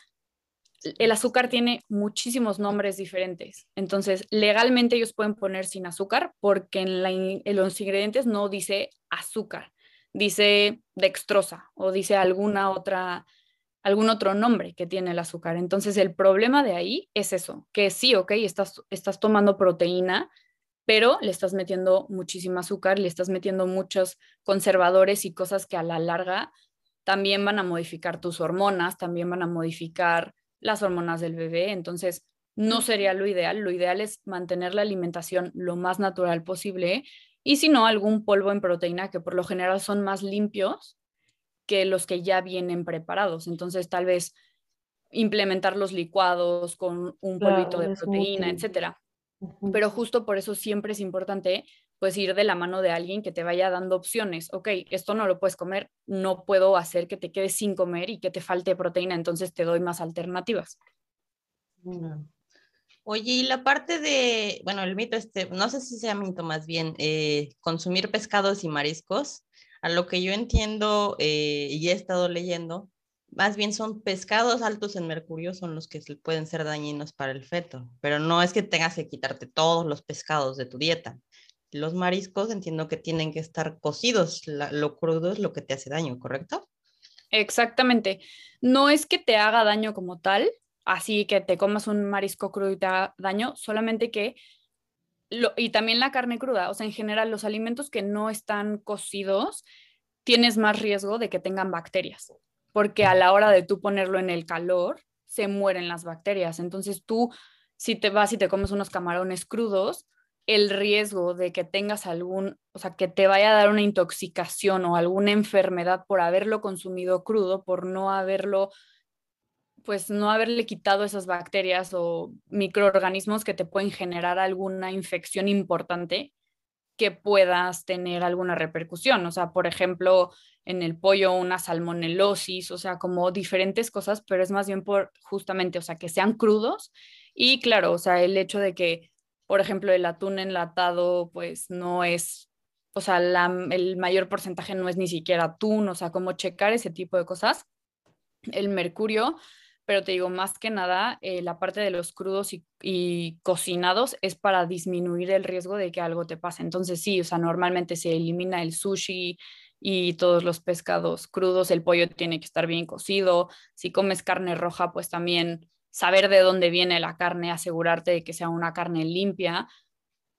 el azúcar tiene muchísimos nombres diferentes. Entonces, legalmente ellos pueden poner sin azúcar porque en, los ingredientes no dice azúcar, dice dextrosa o dice alguna otra, algún otro nombre que tiene el azúcar. Entonces, el problema de ahí es eso, que sí, ok, estás, estás tomando proteína, pero le estás metiendo muchísimo azúcar, le estás metiendo muchos conservadores y cosas que a la larga también van a modificar tus hormonas, también van a modificar las hormonas del bebé, entonces no sería lo ideal. Lo ideal es mantener la alimentación lo más natural posible y si no, algún polvo en proteína que por lo general son más limpios que los que ya vienen preparados. Entonces, tal vez implementar los licuados con un polvito de proteína, etcétera. Pero justo por eso siempre es importante pues ir de la mano de alguien que te vaya dando opciones. Ok, esto no lo puedes comer, no puedo hacer que te quedes sin comer y que te falte proteína, entonces te doy más alternativas. Oye, y la parte de, bueno, el mito este, no sé si sea mito más bien, eh, consumir pescados y mariscos, a lo que yo entiendo eh, y he estado leyendo, más bien son pescados altos en mercurio, son los que pueden ser dañinos para el feto, pero no es que tengas que quitarte todos los pescados de tu dieta. Los mariscos entiendo que tienen que estar cocidos, lo crudo es lo que te hace daño, ¿correcto? Exactamente. No es que te haga daño como tal, así que te comas un marisco crudo y te haga daño, solamente que, y también la carne cruda, o sea, en general los alimentos que no están cocidos, tienes más riesgo de que tengan bacterias, porque a la hora de tú ponerlo en el calor, se mueren las bacterias. Entonces tú, si te vas y te comes unos camarones crudos, el riesgo de que tengas algún, o sea, que te vaya a dar una intoxicación o alguna enfermedad por haberlo consumido crudo, por no haberlo pues no haberle quitado esas bacterias o microorganismos que te pueden generar alguna infección importante que puedas tener alguna repercusión. O sea, por ejemplo, en el pollo una salmonelosis, o sea, como diferentes cosas, pero es más bien por justamente, o sea, que sean crudos. Y claro, o sea, el hecho de que, por ejemplo, el atún enlatado, pues no es, o sea, el mayor porcentaje no es ni siquiera atún, o sea, como checar ese tipo de cosas. El mercurio, pero te digo, más que nada, eh, la parte de los crudos y, cocinados es para disminuir el riesgo de que algo te pase. Entonces, sí, o sea, normalmente se elimina el sushi y todos los pescados crudos, el pollo tiene que estar bien cocido. Si comes carne roja, pues también saber de dónde viene la carne, asegurarte de que sea una carne limpia,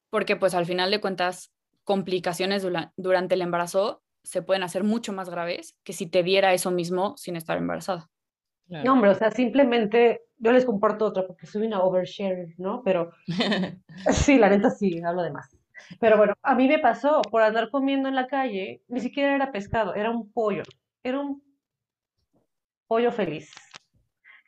porque pues al final de cuentas, complicaciones durante el embarazo se pueden hacer mucho más graves que si te diera eso mismo sin estar embarazada. No, hombre, o sea, simplemente yo les comparto otra porque soy una overshare, ¿no? Pero (laughs) sí, la neta sí, hablo de más. Pero bueno, a mí me pasó por andar comiendo en la calle, ni siquiera era pescado, era un pollo, era un pollo feliz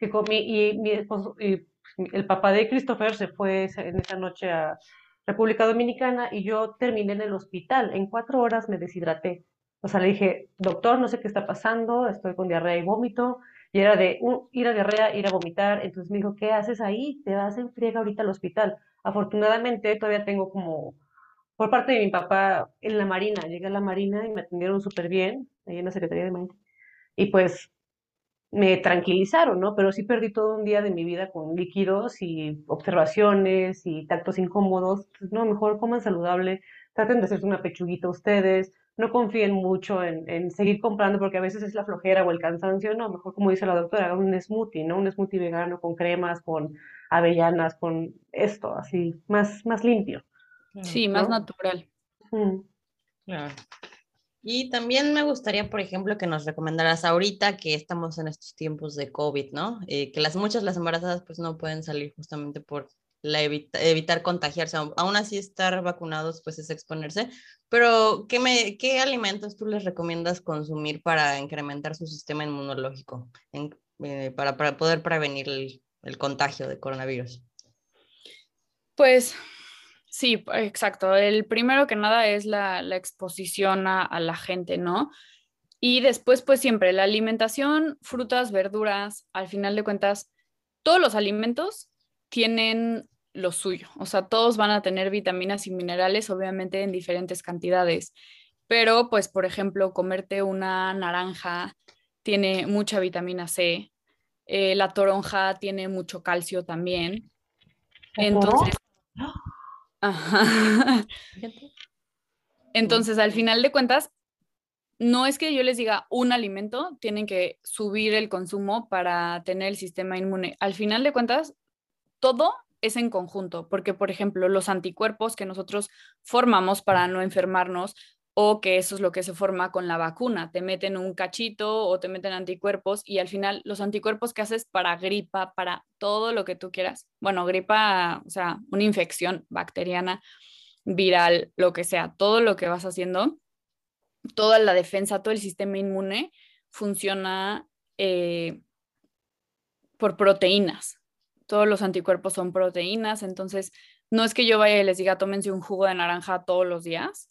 comí y, mi y el papá de Christopher se fue en esa noche a República Dominicana y yo terminé en el hospital. En cuatro horas me deshidraté. O sea, le dije, doctor, no sé qué está pasando, estoy con diarrea y vómito. Y era de ir a diarrea, ir a vomitar. Entonces me dijo, ¿qué haces ahí? Te vas en friega ahorita al hospital. Afortunadamente todavía tengo como, por parte de mi papá, en la Marina. Llegué a la Marina y me atendieron súper bien, ahí en la Secretaría de Marina. Y pues me tranquilizaron, ¿no? Pero sí perdí todo un día de mi vida con líquidos y observaciones y tactos incómodos. Pues, no, mejor coman saludable, traten de hacerse una pechuguita ustedes, no confíen mucho en, en, seguir comprando porque a veces es la flojera o el cansancio, no, mejor como dice la doctora, hagan un smoothie, ¿no? Un smoothie vegano con cremas, con avellanas, con esto, así, más, más limpio. Sí, más natural. Claro. Y también me gustaría, por ejemplo, que nos recomendaras ahorita que estamos en estos tiempos de COVID, ¿no? Eh, que las muchas las embarazadas pues no pueden salir justamente por la evitar contagiarse. Aún así estar vacunados pues es exponerse, pero ¿qué, me, ¿qué alimentos tú les recomiendas consumir para incrementar su sistema inmunológico, eh, para, para, poder prevenir el, el, contagio de coronavirus? Pues sí, exacto. El primero que nada es la, la exposición a, a la gente, ¿no? Y después, pues siempre la alimentación, frutas, verduras, al final de cuentas, todos los alimentos tienen lo suyo. O sea, todos van a tener vitaminas y minerales, obviamente en diferentes cantidades. Pero, pues, por ejemplo, comerte una naranja tiene mucha vitamina C. Eh, la toronja tiene mucho calcio también. Entonces, (laughs) Entonces, al final de cuentas, no es que yo les diga un alimento, tienen que subir el consumo para tener el sistema inmune. Al final de cuentas, todo es en conjunto, porque por ejemplo los anticuerpos que nosotros formamos para no enfermarnos o que eso es lo que se forma con la vacuna, te meten un cachito o te meten anticuerpos y al final los anticuerpos que haces para gripa, para todo lo que tú quieras, bueno, gripa, o sea, una infección bacteriana, viral, lo que sea, todo lo que vas haciendo, toda la defensa, todo el sistema inmune funciona eh, por proteínas, todos los anticuerpos son proteínas, entonces no es que yo vaya y les diga tómense un jugo de naranja todos los días,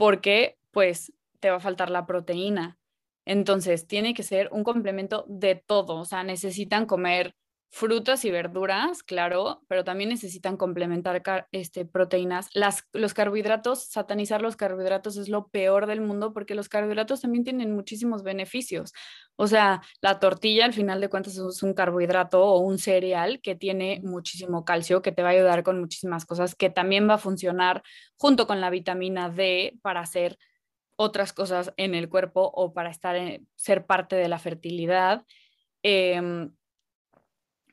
porque pues te va a faltar la proteína. Entonces tiene que ser un complemento de todo, o sea, necesitan comer frutas y verduras, claro, pero también necesitan complementar este, proteínas. Las, los carbohidratos, satanizar los carbohidratos es lo peor del mundo porque los carbohidratos también tienen muchísimos beneficios. O sea, la tortilla al final de cuentas es un carbohidrato o un cereal que tiene muchísimo calcio, que te va a ayudar con muchísimas cosas, que también va a funcionar junto con la vitamina D para hacer otras cosas en el cuerpo o para estar ser parte de la fertilidad. Em,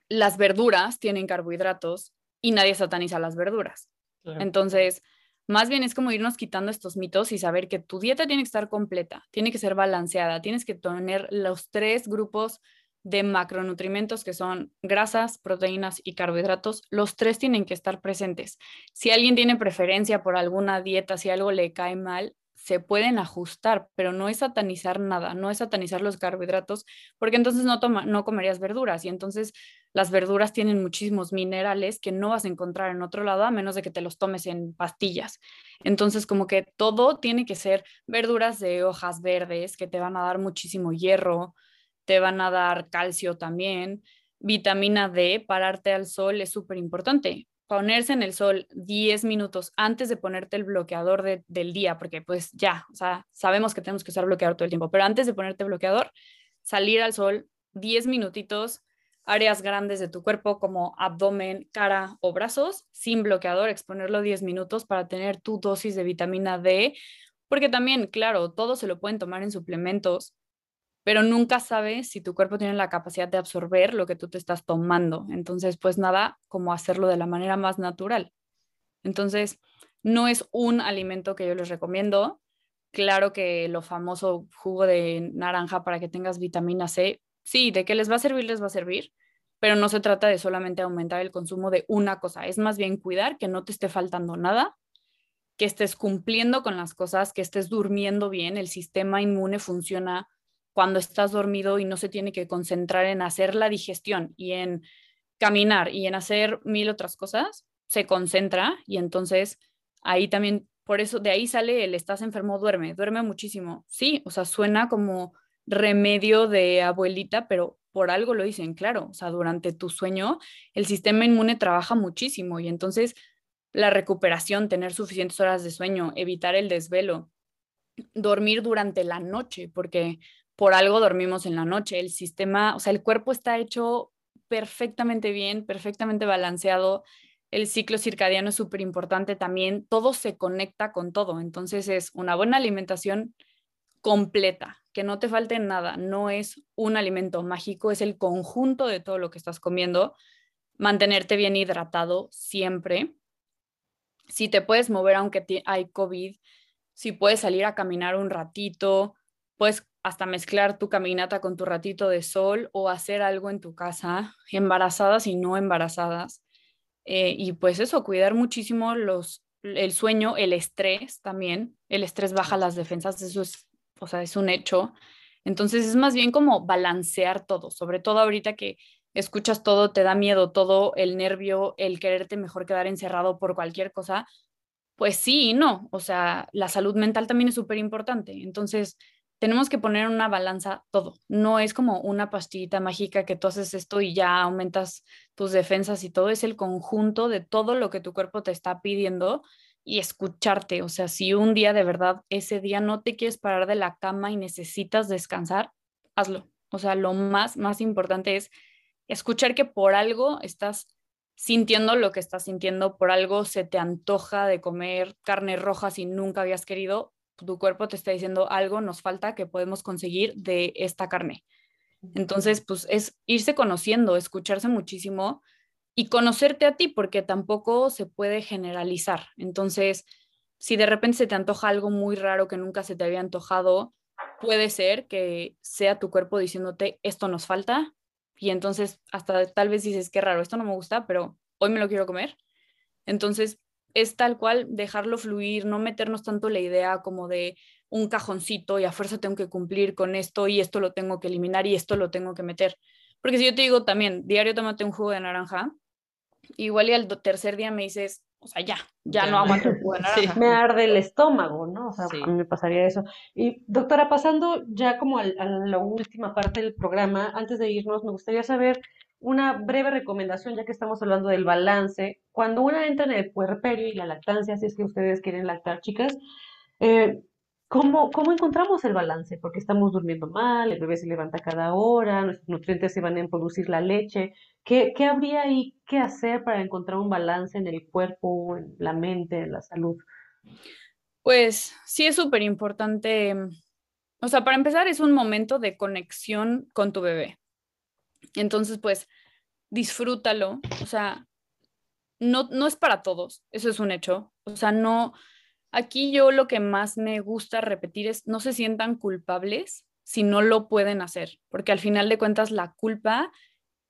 las verduras tienen carbohidratos y nadie sataniza las verduras. Entonces, más bien es como irnos quitando estos mitos y saber que tu dieta tiene que estar completa, tiene que ser balanceada, tienes que tener los tres grupos de macronutrientes que son grasas, proteínas y carbohidratos, los tres tienen que estar presentes. Si alguien tiene preferencia por alguna dieta, si algo le cae mal, se pueden ajustar, pero no es satanizar nada, no es satanizar los carbohidratos, porque entonces no, toma, no comerías verduras y entonces las verduras tienen muchísimos minerales que no vas a encontrar en otro lado a menos de que te los tomes en pastillas. Entonces como que todo tiene que ser verduras de hojas verdes que te van a dar muchísimo hierro, te van a dar calcio también, vitamina D, pararte al sol es súper importante ponerse en el sol 10 minutos antes de ponerte el bloqueador del día, porque pues ya, o sea, sabemos que tenemos que usar bloqueador todo el tiempo, pero antes de ponerte bloqueador, salir al sol 10 minutitos, áreas grandes de tu cuerpo como abdomen, cara o brazos, sin bloqueador, exponerlo 10 minutos para tener tu dosis de vitamina D, porque también, claro, todo se lo pueden tomar en suplementos, pero nunca sabes si tu cuerpo tiene la capacidad de absorber lo que tú te estás tomando. Entonces, pues nada, como hacerlo de la manera más natural. Entonces, no es un alimento que yo les recomiendo. Claro que lo famoso jugo de naranja para que tengas vitamina C, sí, de que les va a servir, les va a servir, pero no se trata de solamente aumentar el consumo de una cosa, es más bien cuidar que no te esté faltando nada, que estés cumpliendo con las cosas, que estés durmiendo bien, el sistema inmune funciona cuando estás dormido y no se tiene que concentrar en hacer la digestión y en caminar y en hacer mil otras cosas, se concentra y entonces ahí también, por eso de ahí sale el estás enfermo, duerme, duerme muchísimo. Sí, o sea, suena como remedio de abuelita, pero por algo lo dicen, claro, o sea, durante tu sueño el sistema inmune trabaja muchísimo y entonces la recuperación, tener suficientes horas de sueño, evitar el desvelo, dormir durante la noche, porque por algo dormimos en la noche. El sistema, o sea, el cuerpo está hecho perfectamente bien, perfectamente balanceado. El ciclo circadiano es súper importante también. Todo se conecta con todo. Entonces es una buena alimentación completa, que no te falte nada. No es un alimento mágico, es el conjunto de todo lo que estás comiendo. Mantenerte bien hidratado siempre. Si te puedes mover aunque hay COVID, si puedes salir a caminar un ratito, puedes hasta mezclar tu caminata con tu ratito de sol o hacer algo en tu casa, embarazadas y no embarazadas. Eh, y pues eso, cuidar muchísimo los, el sueño, el estrés también. El estrés baja las defensas, eso es, o sea, es un hecho. Entonces es más bien como balancear todo, sobre todo ahorita que escuchas todo, te da miedo todo, el nervio, el quererte mejor quedar encerrado por cualquier cosa. Pues sí y no, o sea, la salud mental también es súper importante. Entonces, tenemos que poner una balanza todo. No es como una pastillita mágica que tú haces esto y ya aumentas tus defensas y todo. Es el conjunto de todo lo que tu cuerpo te está pidiendo y escucharte. O sea, si un día de verdad ese día no te quieres parar de la cama y necesitas descansar, hazlo. O sea, lo más, más importante es escuchar que por algo estás sintiendo lo que estás sintiendo, por algo se te antoja de comer carne roja si nunca habías querido, tu cuerpo te está diciendo algo nos falta que podemos conseguir de esta carne. Entonces, pues es irse conociendo, escucharse muchísimo y conocerte a ti, porque tampoco se puede generalizar. Entonces, si de repente se te antoja algo muy raro que nunca se te había antojado, puede ser que sea tu cuerpo diciéndote, esto nos falta, y entonces hasta tal vez dices, qué raro, esto no me gusta, pero hoy me lo quiero comer. Entonces, es tal cual dejarlo fluir, no meternos tanto la idea como de un cajoncito y a fuerza tengo que cumplir con esto y esto lo tengo que eliminar y esto lo tengo que meter. Porque si yo te digo también, diario tómate un jugo de naranja, igual y al tercer día me dices, o sea, ya, ya, no aguanto (laughs) el jugo de naranja. Me arde el estómago, ¿no? O sea, a mí me pasaría eso. Y doctora, pasando ya como a la última parte del programa, antes de irnos, me gustaría saber una breve recomendación, ya que estamos hablando del balance. Cuando una entra en el puerperio y la lactancia, si es que ustedes quieren lactar, chicas, eh, ¿cómo, ¿cómo encontramos el balance? Porque estamos durmiendo mal, el bebé se levanta cada hora, nuestros nutrientes se van a producir la leche. ¿Qué, habría ahí que hacer para encontrar un balance en el cuerpo, en la mente, en la salud? Pues sí es súper importante. O sea, para empezar, es un momento de conexión con tu bebé. Entonces, pues, disfrútalo, o sea, no, no es para todos, eso es un hecho, o sea, no, aquí yo lo que más me gusta repetir es no se sientan culpables si no lo pueden hacer, porque al final de cuentas la culpa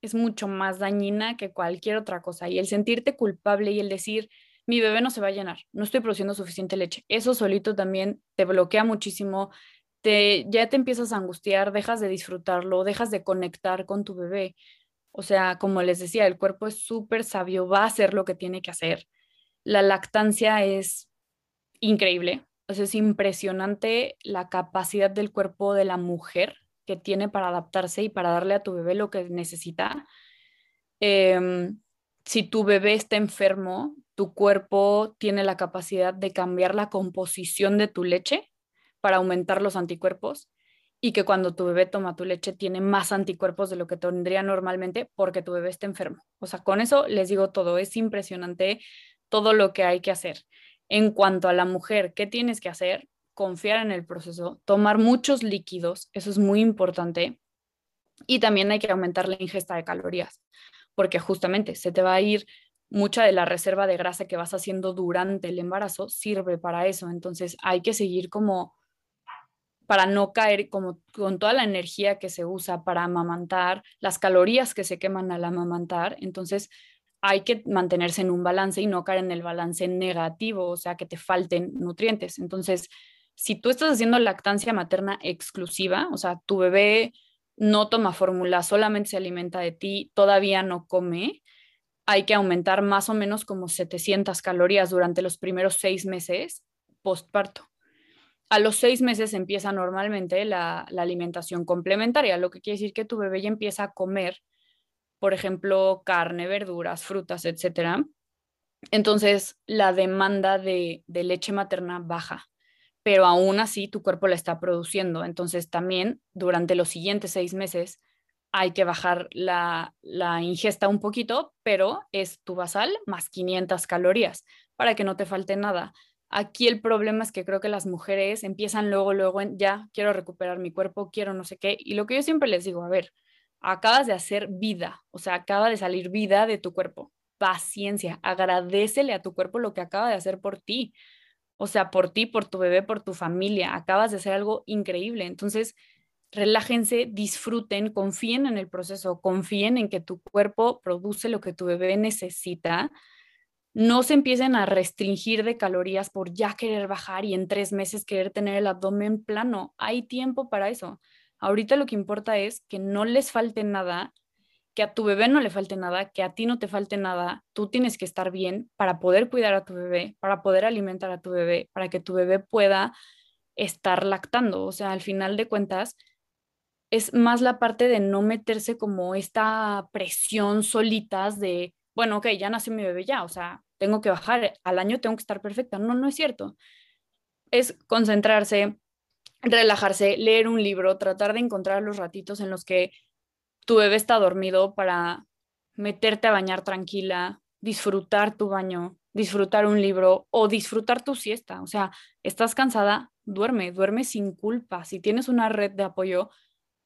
es mucho más dañina que cualquier otra cosa y el sentirte culpable y el decir, mi bebé no se va a llenar, no estoy produciendo suficiente leche, eso solito también te bloquea muchísimo, te, ya te empiezas a angustiar, dejas de disfrutarlo, dejas de conectar con tu bebé. O sea, como les decía, el cuerpo es súper sabio, va a hacer lo que tiene que hacer. La lactancia es increíble, o sea, es impresionante la capacidad del cuerpo de la mujer que tiene para adaptarse y para darle a tu bebé lo que necesita. Em, si tu bebé está enfermo, tu cuerpo tiene la capacidad de cambiar la composición de tu leche para aumentar los anticuerpos y que cuando tu bebé toma tu leche tiene más anticuerpos de lo que tendría normalmente porque tu bebé está enfermo. O sea, con eso les digo todo, es impresionante todo lo que hay que hacer. En cuanto a la mujer, ¿qué tienes que hacer? Confiar en el proceso, tomar muchos líquidos, eso es muy importante. Y también hay que aumentar la ingesta de calorías, porque justamente se te va a ir mucha de la reserva de grasa que vas haciendo durante el embarazo, sirve para eso. Entonces hay que seguir como para no caer como con toda la energía que se usa para amamantar, las calorías que se queman al amamantar, entonces hay que mantenerse en un balance y no caer en el balance negativo, o sea, que te falten nutrientes. Entonces, si tú estás haciendo lactancia materna exclusiva, o sea, tu bebé no toma fórmula, solamente se alimenta de ti, todavía no come, hay que aumentar más o menos como 700 calorías durante los primeros seis meses postparto a los seis meses empieza normalmente la, alimentación complementaria, lo que quiere decir que tu bebé ya empieza a comer, por ejemplo, carne, verduras, frutas, etc. Entonces, la demanda de, leche materna baja, pero aún así tu cuerpo la está produciendo. Entonces, también durante los siguientes seis meses hay que bajar la, la ingesta un poquito, pero es tu basal más 500 calorías para que no te falte nada. Aquí el problema es que creo que las mujeres empiezan luego, luego en, ya, quiero recuperar mi cuerpo, quiero no sé qué. Y lo que yo siempre les digo, a ver, acabas de hacer vida, o sea, acaba de salir vida de tu cuerpo. Paciencia, agradecele a tu cuerpo lo que acaba de hacer por ti. O sea, por ti, por tu bebé, por tu familia. Acabas de hacer algo increíble. Entonces, relájense, disfruten, confíen en el proceso, confíen en que tu cuerpo produce lo que tu bebé necesita no se empiecen a restringir de calorías por ya querer bajar y en tres meses querer tener el abdomen plano. Hay tiempo para eso. Ahorita lo que importa es que no les falte nada, que a tu bebé no le falte nada, que a ti no te falte nada. Tú tienes que estar bien para poder cuidar a tu bebé, para poder alimentar a tu bebé, para que tu bebé pueda estar lactando. O sea, al final de cuentas, es más la parte de no meterse como esta presión solitas de, bueno, ok, ya nació mi bebé ya, o sea, tengo que bajar, al año tengo que estar perfecta. No, no es cierto. Es concentrarse, relajarse, leer un libro, tratar de encontrar los ratitos en los que tu bebé está dormido para meterte a bañar tranquila, disfrutar tu baño, disfrutar un libro o disfrutar tu siesta. O sea, estás cansada, duerme, duerme sin culpa. Si tienes una red de apoyo,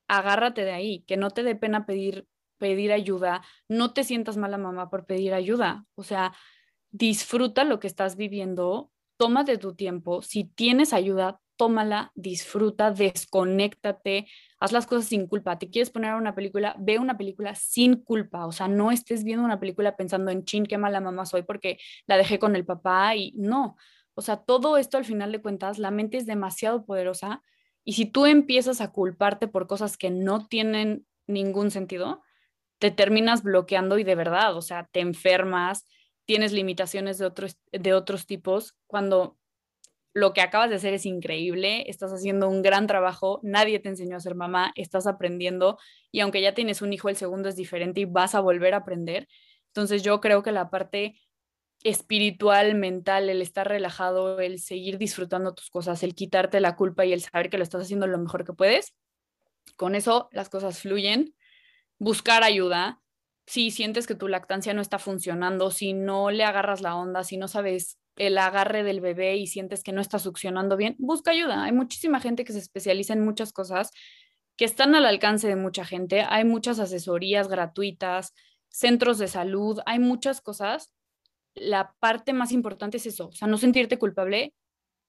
agárrate de ahí, que no te dé pena pedir pedir ayuda, no te sientas mala mamá por pedir ayuda. O sea, disfruta lo que estás viviendo, tómate tu tiempo, si tienes ayuda, tómala, disfruta, desconéctate, haz las cosas sin culpa. ¿Te quieres poner a una película? Ve una película sin culpa, o sea, no estés viendo una película pensando en chin, qué mala mamá soy porque la dejé con el papá y no. O sea, todo esto al final de cuentas, la mente es demasiado poderosa y si tú empiezas a culparte por cosas que no tienen ningún sentido, te terminas bloqueando y de verdad, o sea, te enfermas, tienes limitaciones de otros, de otros tipos, cuando lo que acabas de hacer es increíble, estás haciendo un gran trabajo, nadie te enseñó a ser mamá, estás aprendiendo y aunque ya tienes un hijo, el segundo es diferente y vas a volver a aprender. Entonces yo creo que la parte espiritual, mental, el estar relajado, el seguir disfrutando tus cosas, el quitarte la culpa y el saber que lo estás haciendo lo mejor que puedes, con eso las cosas fluyen. Buscar ayuda, si sientes que tu lactancia no está funcionando, si no le agarras la onda, si no sabes el agarre del bebé y sientes que no está succionando bien, busca ayuda. Hay muchísima gente que se especializa en muchas cosas que están al alcance de mucha gente. Hay muchas asesorías gratuitas. centros de salud, hay muchas cosas. La parte más importante es eso, o sea, no sentirte culpable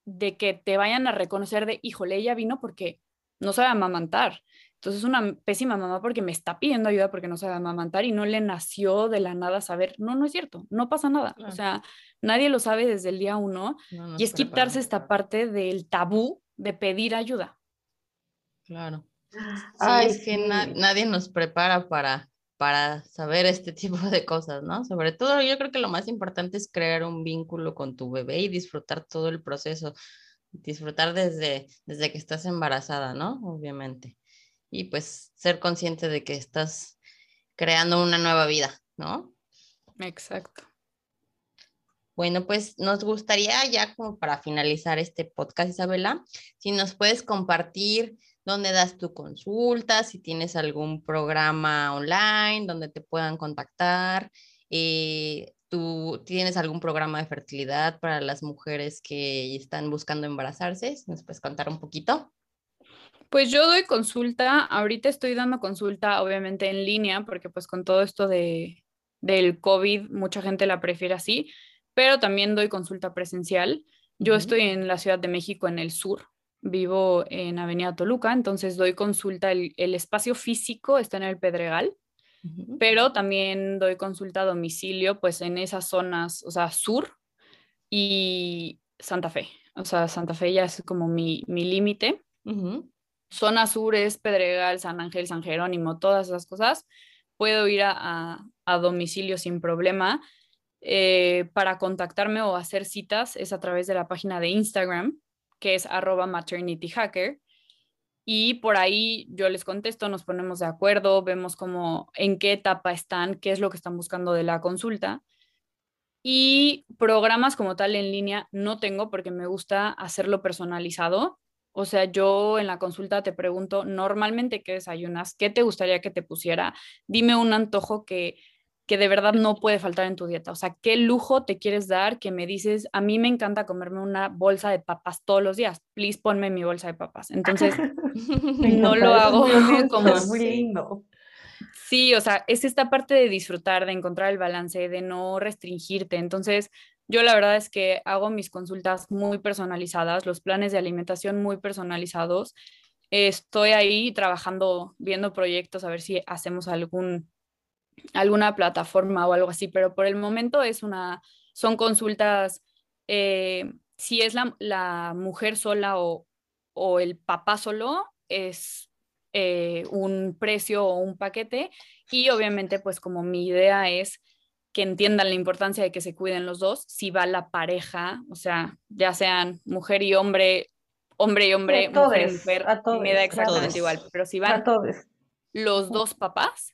de que te vayan a reconocer de, híjole, ella vino porque no sabe amamantar. Entonces es una pésima mamá porque me está pidiendo ayuda porque no sabe amamantar y no le nació de la nada saber, no, no es cierto, no pasa nada. O sea, nadie lo sabe desde el día uno y es quitarse esta parte del tabú de pedir ayuda. Claro. Sí, es que nadie nos prepara para, para saber este (laughs) tipo de cosas, ¿no? Sobre todo yo creo que lo más importante es crear un vínculo con tu bebé y disfrutar todo el proceso, disfrutar desde, desde que estás embarazada, ¿no? Obviamente y pues ser consciente de que estás creando una nueva vida, ¿no? Exacto. Bueno, pues nos gustaría ya como para finalizar este podcast, Isabela, si nos puedes compartir dónde das tu consulta, si tienes algún programa online donde te puedan contactar, eh, tú tienes algún programa de fertilidad para las mujeres que están buscando embarazarse, ¿nos puedes contar un poquito? Pues yo doy consulta, ahorita estoy dando consulta obviamente en línea, porque pues con todo esto de, del COVID mucha gente la prefiere así, pero también doy consulta presencial. Yo estoy en la Ciudad de México, en el sur, vivo en Avenida Toluca, entonces doy consulta, el, espacio físico está en el Pedregal, pero también doy consulta a domicilio, pues en esas zonas, o sea, sur y Santa Fe. O sea, Santa Fe ya es como mi, mi límite. Zona sur es Pedregal, San Ángel, San Jerónimo, todas esas cosas. Puedo ir a, domicilio sin problema. Eh, para contactarme o hacer citas es a través de la página de Instagram, que es arroba maternityhacker. Y por ahí yo les contesto, nos ponemos de acuerdo, vemos cómo, en qué etapa están, qué es lo que están buscando de la consulta. Y programas como tal en línea no tengo porque me gusta hacerlo personalizado. O sea, yo en la consulta te pregunto, normalmente, ¿qué desayunas? ¿Qué te gustaría que te pusiera? Dime un antojo que, que de verdad no puede faltar en tu dieta. O sea, ¿qué lujo te quieres dar que me dices, a mí me encanta comerme una bolsa de papas todos los días? Please ponme mi bolsa de papas. Entonces, (laughs) no lo hago como... Muy lindo. Sí, o sea, es esta parte de disfrutar, de encontrar el balance, de no restringirte. Entonces, yo la verdad es que hago mis consultas muy personalizadas, los planes de alimentación muy personalizados. Estoy ahí trabajando, viendo proyectos, a ver si hacemos algún, alguna plataforma o algo así, pero por el momento es una, son consultas, eh, si es la, mujer sola o, el papá solo, es eh, un precio o un paquete. Y obviamente pues como mi idea es que entiendan la importancia de que se cuiden los dos, si va la pareja, o sea, ya sean mujer y hombre, hombre y hombre, mujer y mujer, me da exactamente igual, pero si van los dos papás,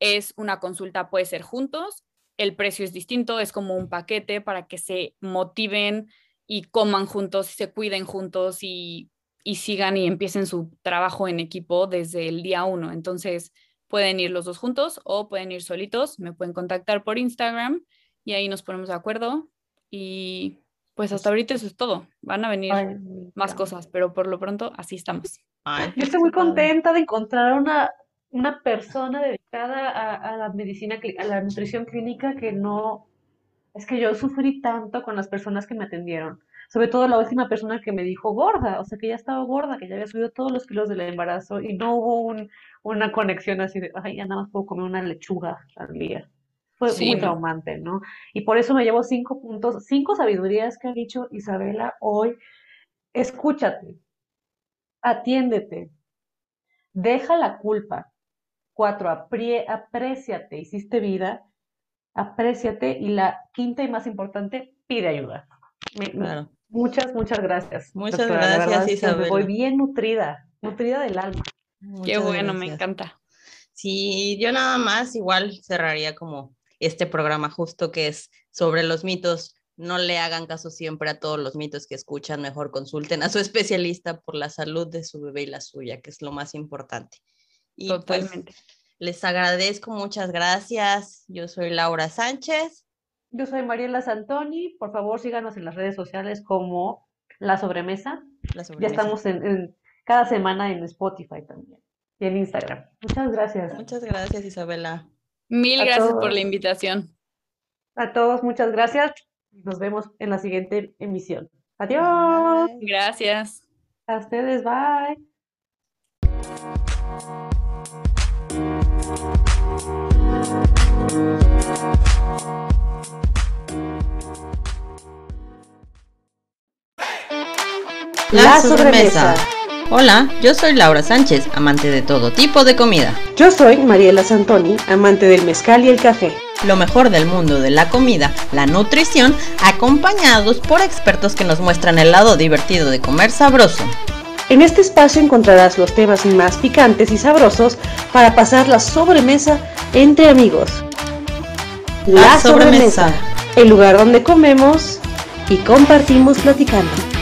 es una consulta, puede ser juntos, el precio es distinto, es como un paquete para que se motiven y coman juntos, se cuiden juntos y, y sigan y empiecen su trabajo en equipo desde el día uno. Entonces, Pueden ir los dos juntos o pueden ir solitos. Me pueden contactar por Instagram y ahí nos ponemos de acuerdo. Y pues hasta ahorita eso es todo. Van a venir más cosas, pero por lo pronto así estamos. Yo estoy muy contenta de encontrar una, una persona dedicada a, la medicina, a la nutrición clínica que no... Es que yo sufrí tanto con las personas que me atendieron sobre todo la última persona que me dijo gorda, o sea, que ya estaba gorda, que ya había subido todos los kilos del embarazo y no hubo un, una conexión así de, ay, ya nada más puedo comer una lechuga al día. Fue muy traumante, ¿no? Y por eso me llevo cinco puntos, cinco sabidurías que ha dicho Isabela hoy. Escúchate, atiéndete, deja la culpa. Cuatro, apréciate, hiciste vida, apréciate. Y la quinta y más importante, pide ayuda. claro. Muchas, muchas gracias. Muchas gracias, Isabel. Voy bien nutrida, nutrida del alma. Qué bueno, me encanta. Sí, yo nada más igual cerraría como este programa justo que es sobre los mitos. No le hagan caso siempre a todos los mitos que escuchan, mejor consulten a su (laughs) especialista por la salud de su bebé y la suya, que es lo más importante. Y pues, Totalmente. les agradezco, muchas gracias. Yo soy Laura Sánchez. Yo soy Mariela Santoni. Por favor, síganos en las redes sociales como La Sobremesa. Ya estamos en, cada semana en Spotify también y en Instagram. Muchas gracias. Muchas gracias, Isabela. Mil A gracias por la invitación. A todos, muchas gracias. Nos vemos en la siguiente emisión. Adiós. Gracias. A ustedes, bye. La sobremesa. Hola, yo soy Laura Sánchez, amante de todo tipo de comida. Yo soy Mariela Santoni, amante del mezcal y el café. Lo mejor del mundo de la comida, la nutrición, acompañados por expertos que nos muestran el lado divertido de comer sabroso. En este espacio encontrarás los temas más picantes y sabrosos para pasar la sobremesa entre amigos. La sobremesa. el lugar donde comemos y compartimos platicando.